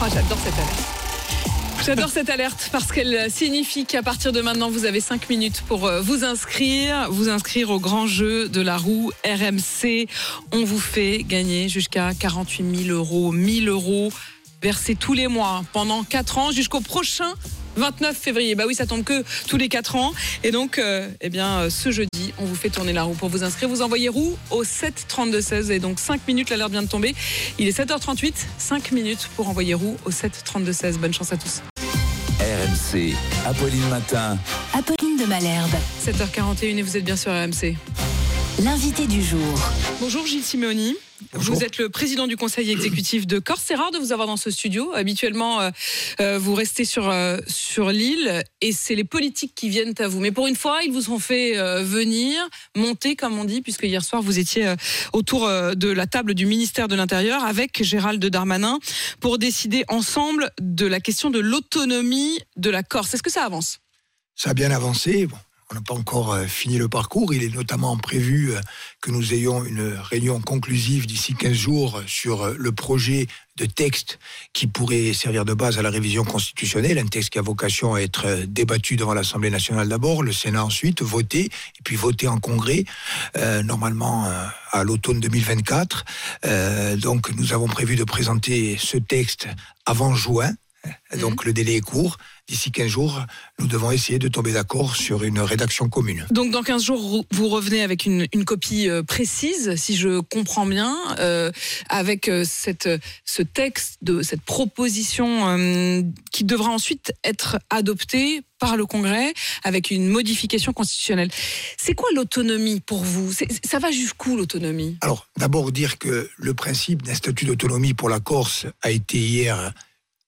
Oh, J'adore cette alerte. J'adore cette alerte parce qu'elle signifie qu'à partir de maintenant, vous avez 5 minutes pour euh, vous inscrire, vous inscrire au grand jeu de la roue RMC. On vous fait gagner jusqu'à 48 000 euros, 1000 euros versés tous les mois pendant 4 ans jusqu'au prochain 29 février. Bah oui, ça tombe que tous les 4 ans. Et donc, euh, eh bien, euh, ce jeudi, on vous fait tourner la roue pour vous inscrire. Vous envoyez roue au 7 32 16 et donc 5 minutes, l'alerte vient de tomber. Il est 7h38, 5 minutes pour envoyer roue au 7 32 16. Bonne chance à tous. RMC, Apolline Matin. Apolline de Malherbe. 7h41 et vous êtes bien sur RMC. L'invité du jour. Bonjour Gilles Simeoni. Vous êtes le président du conseil exécutif de Corse. C'est rare de vous avoir dans ce studio. Habituellement, euh, euh, vous restez sur, euh, sur l'île et c'est les politiques qui viennent à vous. Mais pour une fois, ils vous ont fait euh, venir, monter, comme on dit, puisque hier soir, vous étiez euh, autour euh, de la table du ministère de l'Intérieur avec Gérald Darmanin pour décider ensemble de la question de l'autonomie de la Corse. Est-ce que ça avance? Ça a bien avancé. Bon, on n'a pas encore euh, fini le parcours. Il est notamment prévu euh, que nous ayons une réunion conclusive d'ici 15 jours sur euh, le projet de texte qui pourrait servir de base à la révision constitutionnelle, un texte qui a vocation à être débattu devant l'Assemblée nationale d'abord, le Sénat ensuite, voté, et puis voté en congrès, normalement à l'automne 2024. Euh, donc nous avons prévu de présenter ce texte avant juin. Donc le délai est court. D'ici 15 jours, nous devons essayer de tomber d'accord sur une rédaction commune. Donc dans 15 jours, vous revenez avec une, une copie euh, précise, si je comprends bien, euh, avec euh, cette, ce texte, de, cette proposition euh, qui devra ensuite être adoptée par le Congrès avec une modification constitutionnelle. C'est quoi l'autonomie pour vous? Ça va jusqu'où l'autonomie? Alors, d'abord dire que le principe d'un statut d'autonomie pour la Corse a été hier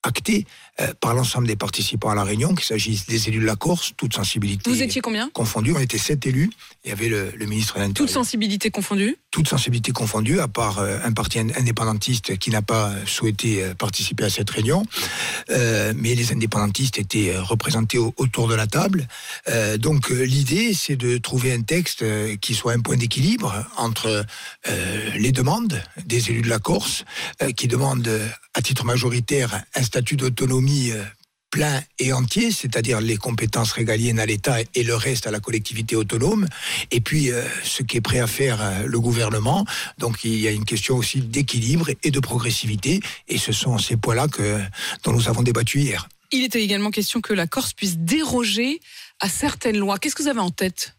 acté euh, par l'ensemble des participants à la réunion, qu'il s'agisse des élus de la Corse, toute sensibilité Vous étiez combien confondue. On était sept élus. Il y avait le, le ministre de l'Intérieur. Toute sensibilité confondue toute sensibilité confondue, à part euh, un parti in- indépendantiste qui n'a pas euh, souhaité euh, participer à cette réunion. Mais les indépendantistes étaient représentés au- autour de la table. Donc l'idée, c'est de trouver un texte qui soit un point d'équilibre entre les demandes des élus de la Corse, qui demandent à titre majoritaire un statut d'autonomie euh, plein et entier, c'est-à-dire les compétences régaliennes à l'État et le reste à la collectivité autonome, et puis euh, ce qui est prêt à faire euh, le gouvernement. Donc il y a une question aussi d'équilibre et de progressivité, et ce sont ces points-là que dont nous avons débattu hier. Il était également question que la Corse puisse déroger à certaines lois. Qu'est-ce que vous avez en tête?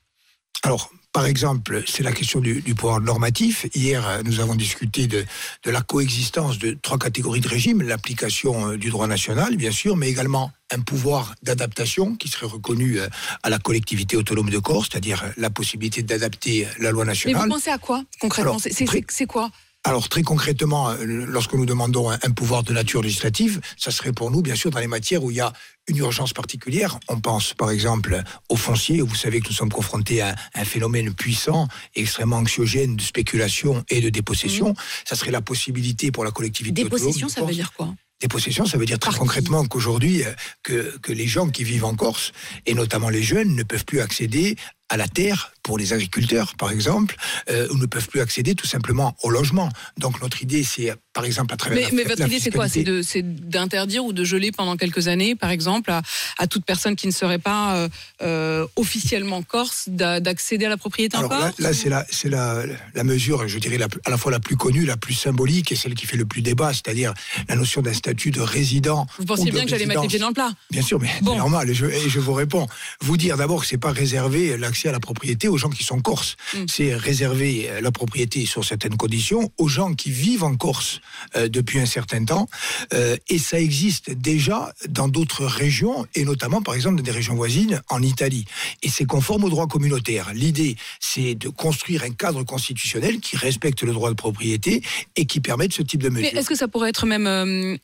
Alors, par exemple, c'est la question du, du pouvoir normatif. Hier, euh, nous avons discuté de, de la coexistence de trois catégories de régimes, l'application euh, du droit national, bien sûr, mais également un pouvoir d'adaptation qui serait reconnu euh, à la collectivité autonome de Corse, c'est-à-dire la possibilité d'adapter la loi Mais nationale. vous pensez à quoi concrètement? C'est quoi? Alors très concrètement, euh, lorsque nous demandons un, un pouvoir de nature législative, ça serait pour nous bien sûr dans les matières où il y a une urgence particulière. On pense par exemple au foncier, où vous savez que nous sommes confrontés à un phénomène puissant, extrêmement anxiogène de spéculation et de dépossession. Ça serait la possibilité pour la collectivité Dépossession, ça veut dire quoi? Dépossession, ça veut dire très concrètement qu'aujourd'hui, euh, que, que les gens qui vivent en Corse, et notamment les jeunes, ne peuvent plus accéder à la terre pour les agriculteurs, par exemple, euh, ou ne peuvent plus accéder tout simplement au logement. Donc notre idée, c'est par exemple à travers Mais, la, mais la votre idée, c'est quoi? C'est d'interdire ou de geler pendant quelques années, par exemple, à, à toute personne qui ne serait pas euh, euh, officiellement corse d'a- d'accéder à la propriété en Alors là, Corse là, c'est la, c'est la, la mesure, je dirais, la à la fois la plus connue, la plus symbolique et celle qui fait le plus débat, c'est-à-dire la notion d'un statut de résident. Vous pensiez bien que j'allais mettre les pieds dans le plat? Bien sûr, mais c'est normal. Et je, et je vous réponds. Vous dire d'abord que c'est pas réservé l'accès à la propriété aux gens qui sont corses. Mm. C'est réserver euh, la propriété sur certaines conditions aux gens qui vivent en Corse euh, depuis un certain temps. Euh, et ça existe déjà dans d'autres régions, et notamment, par exemple, dans des régions voisines, en Italie. Et c'est conforme au droit communautaire. L'idée, c'est de construire un cadre constitutionnel qui respecte le droit de propriété et qui permette ce type de Mais mesures. est-ce que ça pourrait être même euh,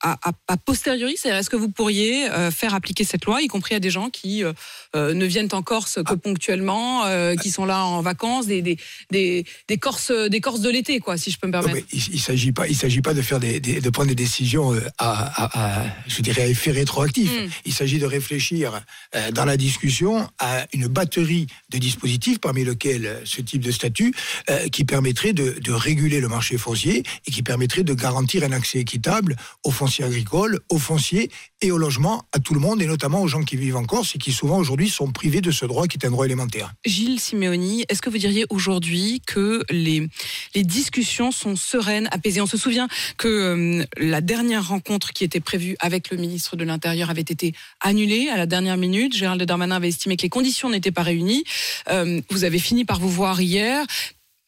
à, à- à posteriori C'est-à-dire, est-ce que vous pourriez faire appliquer cette loi, y compris à des gens qui ne viennent en Corse Ah. que ponctuellement, euh, qui sont là en vacances, des, des, des, des Corses, des Corses de l'été, quoi, si je peux me permettre mais il ne s'agit pas, il s'agit pas de faire des, des- de prendre des décisions euh, à, à- à- je dirais, à effet rétroactif. Mm. Il s'agit de réfléchir euh, dans la discussion à une batterie de dispositifs, parmi lesquels ce type de statut, euh, qui permettrait de, de réguler le marché foncier et qui permettrait de garantir un accès équitable aux fonciers agricoles, aux fonciers et au logement à tout le monde, et notamment aux gens qui vivent en Corse et qui souvent aujourd'hui sont privés de ce droit qui est un droit élémentaire. Gilles Simeoni, est-ce que vous diriez aujourd'hui que les, les discussions sont sereines, apaisées? On se souvient que euh, la dernière rencontre qui était prévue avec le ministre de l'Intérieur avait été annulée à la dernière minute. Gérald Darmanin avait estimé que les conditions n'étaient pas réunies. Euh, vous avez fini par vous voir hier,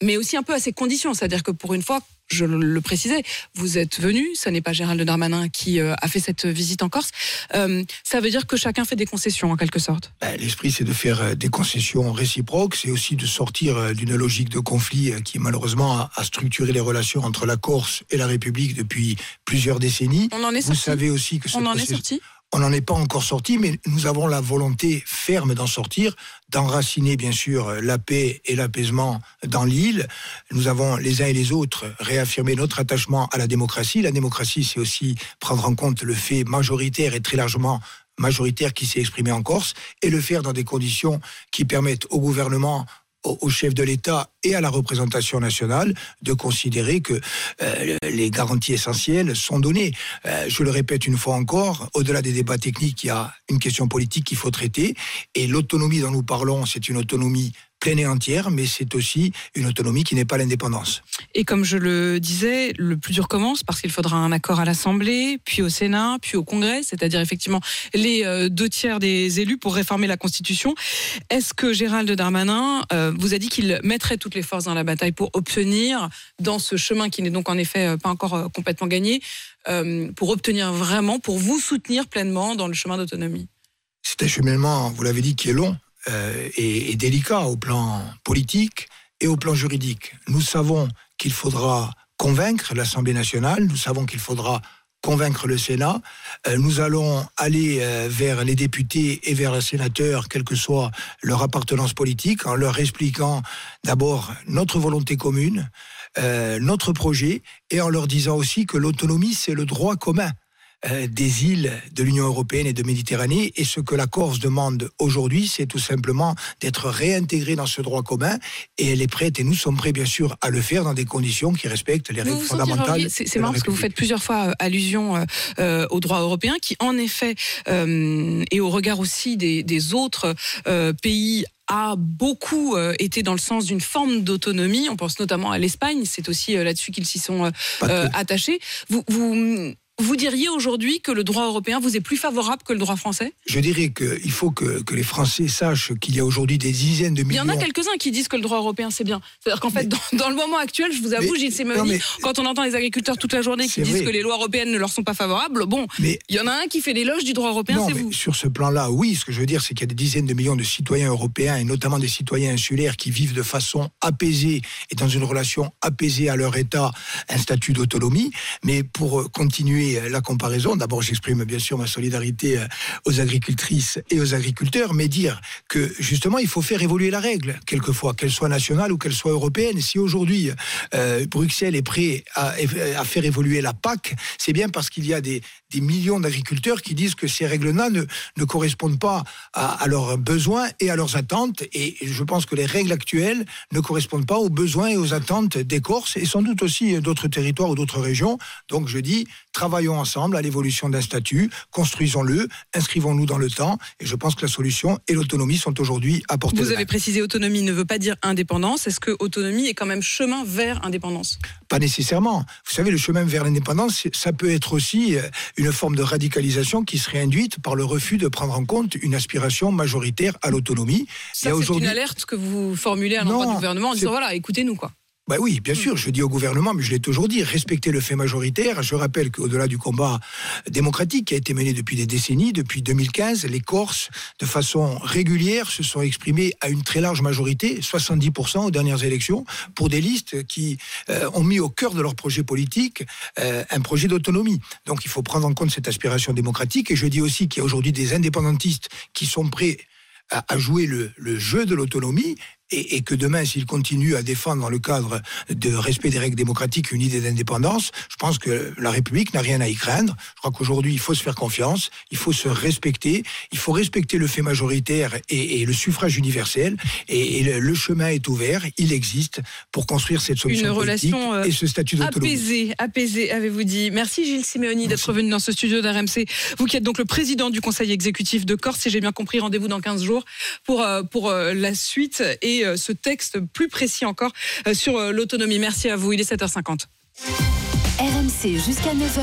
mais aussi un peu à ces conditions. C'est-à-dire que pour une fois, je le précisais, vous êtes venu, ça n'est pas Gérald Darmanin qui euh, a fait cette visite en Corse. Euh, ça veut dire que chacun fait des concessions en quelque sorte. Ben, L'esprit, c'est de faire euh, des concessions réciproques, c'est aussi de sortir d'une logique de conflit qui, malheureusement, a, a structuré les relations entre la Corse et la République depuis plusieurs décennies. On en est Vous sorti. savez aussi que ce On en est sorti On n'en est pas encore sorti, mais nous avons la volonté ferme d'en sortir, d'enraciner bien sûr la paix et l'apaisement dans l'île. Nous avons les uns et les autres réaffirmé notre attachement à la démocratie. La démocratie, c'est aussi prendre en compte le fait majoritaire et très largement majoritaire qui s'est exprimé en Corse et le faire dans des conditions qui permettent au gouvernement au chef de l'État et à la représentation nationale de considérer que euh, les garanties essentielles sont données. Euh, je le répète une fois encore, au-delà des débats techniques, il y a une question politique qu'il faut traiter. Et l'autonomie dont nous parlons, c'est une autonomie pleine et entière, mais c'est aussi une autonomie qui n'est pas l'indépendance. Et comme je le disais, le plus dur commence parce qu'il faudra un accord à l'Assemblée, puis au Sénat, puis au Congrès, c'est-à-dire effectivement les euh, deux tiers des élus pour réformer la Constitution. Est-ce que Gérald Darmanin euh, vous a dit qu'il mettrait toutes les forces dans la bataille pour obtenir, dans ce chemin qui n'est donc en effet euh, pas encore complètement gagné, euh, pour obtenir vraiment, pour vous soutenir pleinement dans le chemin d'autonomie? C'est un cheminement, vous l'avez dit, qui est long euh, et, délicat au plan politique et au plan juridique. Nous savons qu'il faudra convaincre l'Assemblée nationale, nous savons qu'il faudra convaincre le Sénat. Euh, nous allons aller euh, vers les députés et vers les sénateurs, quelle que soit leur appartenance politique, en leur expliquant d'abord notre volonté commune, euh, notre projet, et en leur disant aussi que l'autonomie, c'est le droit commun euh, des îles de l'Union européenne et de Méditerranée. Et ce que la Corse demande aujourd'hui, c'est tout simplement d'être réintégrée dans ce droit commun. Et elle est prête, et nous sommes prêts, bien sûr, à le faire dans des conditions qui respectent les règles vous fondamentales. C'est marrant parce que vous faites plusieurs fois euh, allusion euh, au droit européen qui, en effet, euh, et au regard aussi des, des autres pays a beaucoup euh, été dans le sens d'une forme d'autonomie. On pense notamment à l'Espagne. C'est aussi euh, là-dessus qu'ils s'y sont euh, attachés. Vous, vous, Vous diriez aujourd'hui que le droit européen vous est plus favorable que le droit français? Je dirais qu'il faut que, que les Français sachent qu'il y a aujourd'hui des dizaines de Il y millions. en a quelques-uns qui disent que le droit européen c'est bien. C'est-à-dire qu'en fait, dans, dans le moment actuel, je vous avoue, Mais- Gilles mais- quand on entend les agriculteurs toute la journée qui disent vrai. que les lois européennes ne leur sont pas favorables, bon, Mais- il y en a un qui fait l'éloge du droit européen, c'est mais vous. sur ce plan-là, oui. Ce que je veux dire, c'est qu'il y a des dizaines de millions de citoyens européens et notamment des citoyens insulaires qui vivent de façon apaisée et dans une relation apaisée à leur État, un statut d'autonomie. Mais pour euh, continuer euh, la comparaison, d'abord, j'exprime bien sûr ma solidarité euh, aux agricultrices et aux agriculteurs, mais dire que justement, il faut faire évoluer la règle, quelquefois, qu'elle soit nationale ou qu'elle soit européenne. Si aujourd'hui, euh, Bruxelles est prêt à faire évoluer la PAC, c'est bien parce qu'il y a des, des millions d'agriculteurs qui disent que ces règles-là ne, ne correspondent pas à, à leurs besoins et à leurs attentes. Et je pense que les règles actuelles ne correspondent pas aux besoins et aux attentes des Corses et sans doute aussi d'autres territoires ou d'autres régions. Donc je dis, travaillons ensemble à l'évolution d'un statut, construisons-le, inscrivons-nous dans le temps. Et je pense que la solution et l'autonomie sont aujourd'hui à portée Vous avez précisé autonomie ne veut pas dire indépendance. Est-ce que autonomie est quand même chemin vers indépendance? Pas nécessairement. Vous savez, le chemin vers l'indépendance, ça peut être aussi euh, une forme de radicalisation qui serait induite par le refus de prendre en compte une aspiration majoritaire à l'autonomie. Ça, c'est une alerte que vous formulez à l'endroit du gouvernement en disant voilà, écoutez-nous quoi. Bah oui, bien sûr, je dis au gouvernement, mais je l'ai toujours dit, respecter le fait majoritaire. Je rappelle qu'au-delà du combat démocratique qui a été mené depuis des décennies, depuis 2015, les Corses, de façon régulière, se sont exprimés à une très large majorité, 70% aux dernières élections, pour des listes qui euh, ont mis au cœur de leur projet politique euh, un projet d'autonomie. Donc il faut prendre en compte cette aspiration démocratique. Et je dis aussi qu'il y a aujourd'hui des indépendantistes qui sont prêts à, jouer le, le jeu de l'autonomie et, et que demain, s'ils continuent à défendre dans le cadre de respect des règles démocratiques une idée d'indépendance, je pense que la République n'a rien à y craindre. Je crois qu'aujourd'hui, il faut se faire confiance, il faut se respecter, il faut respecter le fait majoritaire et, et le suffrage universel. Et, et le, le chemin est ouvert, il existe pour construire cette solution Une politique relation euh, et ce statut d'autonomie. apaisée, apaisée, avez-vous dit. Merci Gilles Simeoni d'être venu dans ce studio d'RMC. Vous qui êtes donc le président du conseil exécutif de Corse, si j'ai bien compris, rendez-vous dans 15 jours pour, euh, pour euh, la suite et euh, ce texte plus précis encore euh, sur euh, l'autonomie. Merci à vous, il est 7h50. RMC jusqu'à 9h.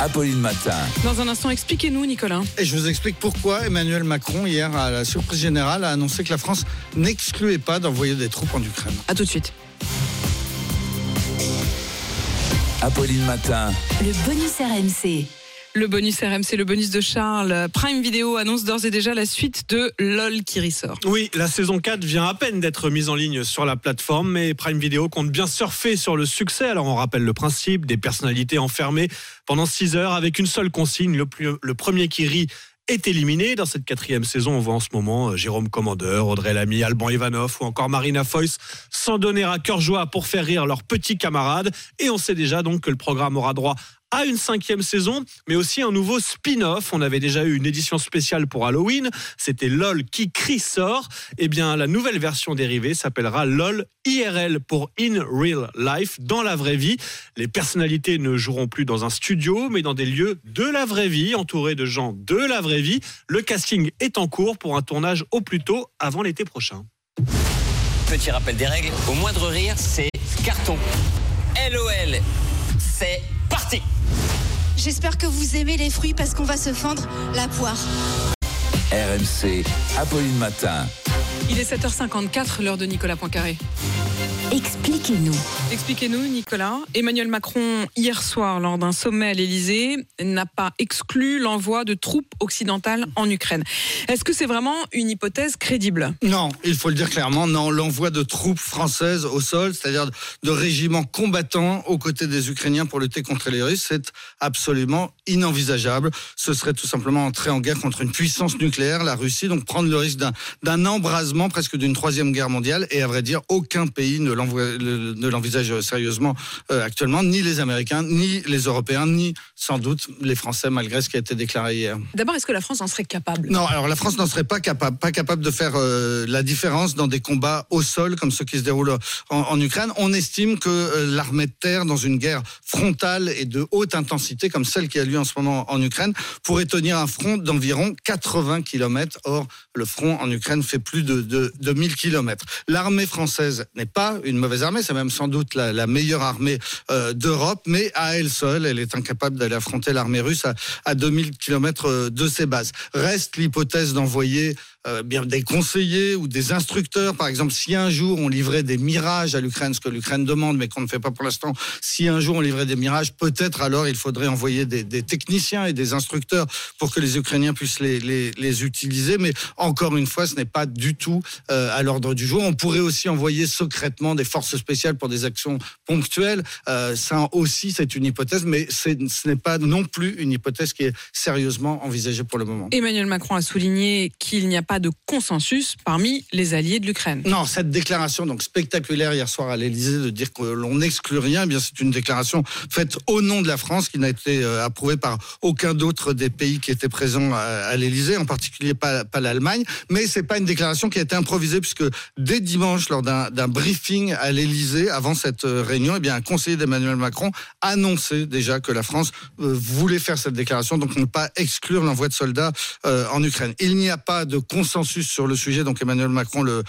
Apolline Matin. Dans un instant, expliquez-nous Nicolas. Et je vous explique pourquoi Emmanuel Macron, hier, à la surprise générale, a annoncé que la France n'excluait pas d'envoyer des troupes en Ukraine. A tout de suite. Apolline Matin. Le bonus RMC. Le bonus RMC, le bonus de Charles. Prime Video annonce d'ores et déjà la suite de LOL qui ressort. Oui, la saison 4 vient à peine d'être mise en ligne sur la plateforme, mais Prime Video compte bien surfer sur le succès. Alors on rappelle le principe, des personnalités enfermées pendant 6 heures avec une seule consigne, le, premier qui rit est éliminé. Dans cette quatrième saison, on voit en ce moment euh, Jérôme Commandeur, Audrey Lamy, Alban Ivanov ou encore Marina Foïs s'en donner à cœur joie pour faire rire leurs petits camarades. Et on sait déjà donc que le programme aura droit à une cinquième saison, mais aussi un nouveau spin-off. On avait déjà eu une édition spéciale pour Halloween. C'était LOL qui crie sort. Eh bien, la nouvelle version dérivée s'appellera LOL IRL pour In Real Life, dans la vraie vie. Les personnalités ne joueront plus dans un studio, mais dans des lieux de la vraie vie, entourés de gens de la vraie vie. Le casting est en cours pour un tournage au plus tôt avant l'été prochain. Petit rappel des règles, au moindre rire, c'est carton. LOL, c'est parti J'espère que vous aimez les fruits parce qu'on va se fendre la poire. RMC. Apolline Matin. Il est 7h54, l'heure de Nicolas Poincaré. Expliquez-nous. Expliquez-nous, Nicolas. Emmanuel Macron, hier soir, lors d'un sommet à l'Élysée, n'a pas exclu l'envoi de troupes occidentales en Ukraine. Est-ce que c'est vraiment une hypothèse crédible? Non, il faut le dire clairement, non, l'envoi de troupes françaises au sol, c'est-à-dire de régiments combattants aux côtés des Ukrainiens pour lutter contre les Russes, c'est absolument inenvisageable. Ce serait tout simplement entrer en guerre contre une puissance nucléaire, la Russie, donc prendre le risque d'un- embrasement presque d'une troisième guerre mondiale. Et à vrai dire, aucun pays ne l'envisage sérieusement euh, actuellement, ni les Américains, ni les Européens, ni sans doute les Français, malgré ce qui a été déclaré hier. D'abord, est-ce que la France en serait capable? Non, alors la France n'en serait pas capable, pas capable de faire euh, la différence dans des combats au sol comme ceux qui se déroulent en, en Ukraine. On estime que euh, l'armée de terre, dans une guerre frontale et de haute intensité comme celle qui a lieu en ce moment en Ukraine, pourrait tenir un front d'environ 80 km. Or, le front en Ukraine fait plus de, de, de 1000 kilomètres. L'armée française n'est pas une mauvaise armée, c'est même sans doute la, meilleure armée euh, d'Europe, mais à elle seule, elle est incapable d'aller affronter l'armée russe à, à 2000 kilomètres de ses bases. Reste l'hypothèse d'envoyer euh, des conseillers ou des instructeurs. Par exemple, si un jour on livrait des mirages à l'Ukraine, ce que l'Ukraine demande, mais qu'on ne fait pas pour l'instant, si un jour on livrait des mirages, peut-être alors il faudrait envoyer des, techniciens et des instructeurs pour que les Ukrainiens puissent les, utiliser. Mais encore une fois, ce n'est pas du tout euh, à l'ordre du jour. On pourrait aussi envoyer secrètement des forces spéciales pour des actions ponctuelles. Euh, ça aussi, c'est une hypothèse, mais ce n'est pas non plus une hypothèse qui est sérieusement envisagée pour le moment. Emmanuel Macron a souligné qu'il n'y a pas de consensus parmi les alliés de l'Ukraine. Non, cette déclaration donc spectaculaire hier soir à l'Elysée de dire que l'on n'exclut rien, eh bien c'est une déclaration faite au nom de la France qui n'a été euh, approuvée par aucun d'autre des pays qui étaient présents à, l'Elysée, en particulier pas, pas l'Allemagne. Mais c'est pas une déclaration qui a été improvisée puisque dès dimanche, lors d'un briefing à l'Elysée, avant cette euh, réunion, eh bien un conseiller d'Emmanuel Macron annonçait déjà que la France euh, voulait faire cette déclaration, donc ne pas exclure l'envoi de soldats en Ukraine. Il n'y a pas de sur le sujet, donc Emmanuel Macron le,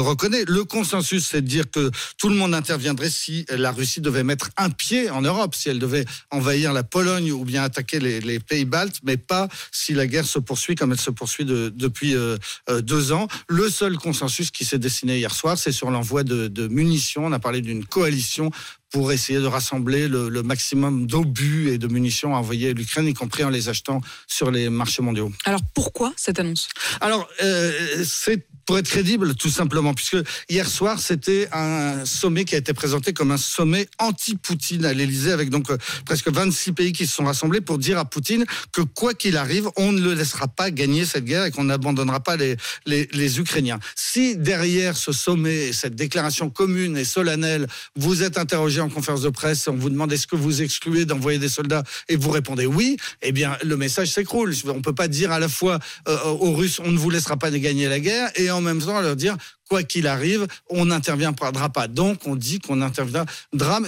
reconnaît. Le consensus, c'est de dire que tout le monde interviendrait si la Russie devait mettre un pied en Europe, si elle devait envahir la Pologne ou bien attaquer les, pays baltes, mais pas si la guerre se poursuit comme elle se poursuit de, depuis euh, euh, deux ans. Le seul consensus qui s'est dessiné hier soir, c'est sur l'envoi de munitions. On a parlé d'une coalition pour essayer de rassembler le, le maximum d'obus et de munitions à envoyer à l'Ukraine, y compris en les achetant sur les marchés mondiaux. Alors pourquoi cette annonce? Alors, euh, c'est pour être crédible, tout simplement, puisque hier soir, c'était un sommet qui a été présenté comme un sommet anti-Poutine à l'Elysée, avec donc euh, presque 26 pays qui se sont rassemblés pour dire à Poutine que quoi qu'il arrive, on ne le laissera pas gagner cette guerre et qu'on n'abandonnera pas les, les, les Ukrainiens. Si derrière ce sommet, cette déclaration commune et solennelle, vous êtes interrogé en conférence de presse, on vous demande est-ce que vous excluez d'envoyer des soldats et vous répondez oui, eh bien le message s'écroule. On peut pas dire à la fois euh, aux Russes on ne vous laissera pas gagner la guerre et en même temps leur dire quoi qu'il arrive, on n'interviendra pas. Donc, on dit qu'on interviendra.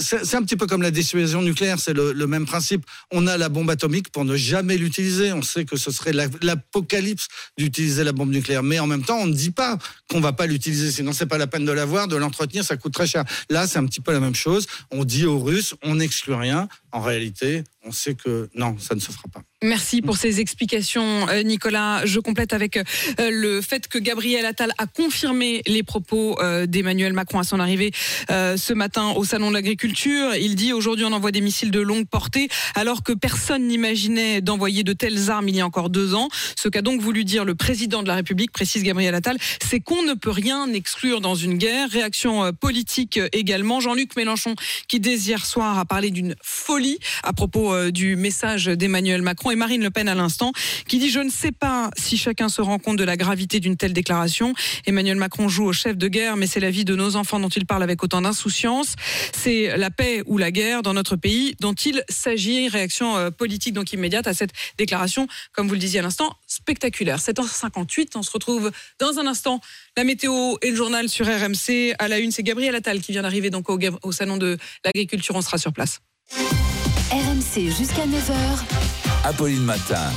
C'est un petit peu comme la dissuasion nucléaire, c'est le, le, même principe. On a la bombe atomique pour ne jamais l'utiliser. On sait que ce serait l'apocalypse d'utiliser la bombe nucléaire. Mais en même temps, on ne dit pas qu'on va pas l'utiliser, sinon c'est pas la peine de l'avoir, de l'entretenir, ça coûte très cher. Là, c'est un petit peu la même chose. On dit aux Russes, on n'exclut rien. En réalité, on sait que non, ça ne se fera pas. Merci pour ces explications, euh, Nicolas. Je complète avec euh, le fait que Gabriel Attal a confirmé les propos euh, d'Emmanuel Macron à son arrivée ce matin au Salon de l'Agriculture. Il dit aujourd'hui on envoie des missiles de longue portée alors que personne n'imaginait d'envoyer de telles armes il y a encore deux ans. Ce qu'a donc voulu dire le président de la République, précise Gabriel Attal, c'est qu'on ne peut rien exclure dans une guerre. Réaction politique également. Jean-Luc Mélenchon qui dès hier soir a parlé d'une folie à propos du message d'Emmanuel Macron et Marine Le Pen à l'instant, qui dit Je ne sais pas si chacun se rend compte de la gravité d'une telle déclaration. Emmanuel Macron joue au chef de guerre, mais c'est la vie de nos enfants dont il parle avec autant d'insouciance. C'est la paix ou la guerre dans notre pays dont il s'agit. Réaction politique donc immédiate à cette déclaration, comme vous le disiez à l'instant, spectaculaire. 7h58, on se retrouve dans un instant. La météo et le journal sur RMC. À la une, c'est Gabriel Attal qui vient d'arriver donc au salon de l'agriculture. On sera sur place. RMC jusqu'à 9h. Apolline Matin.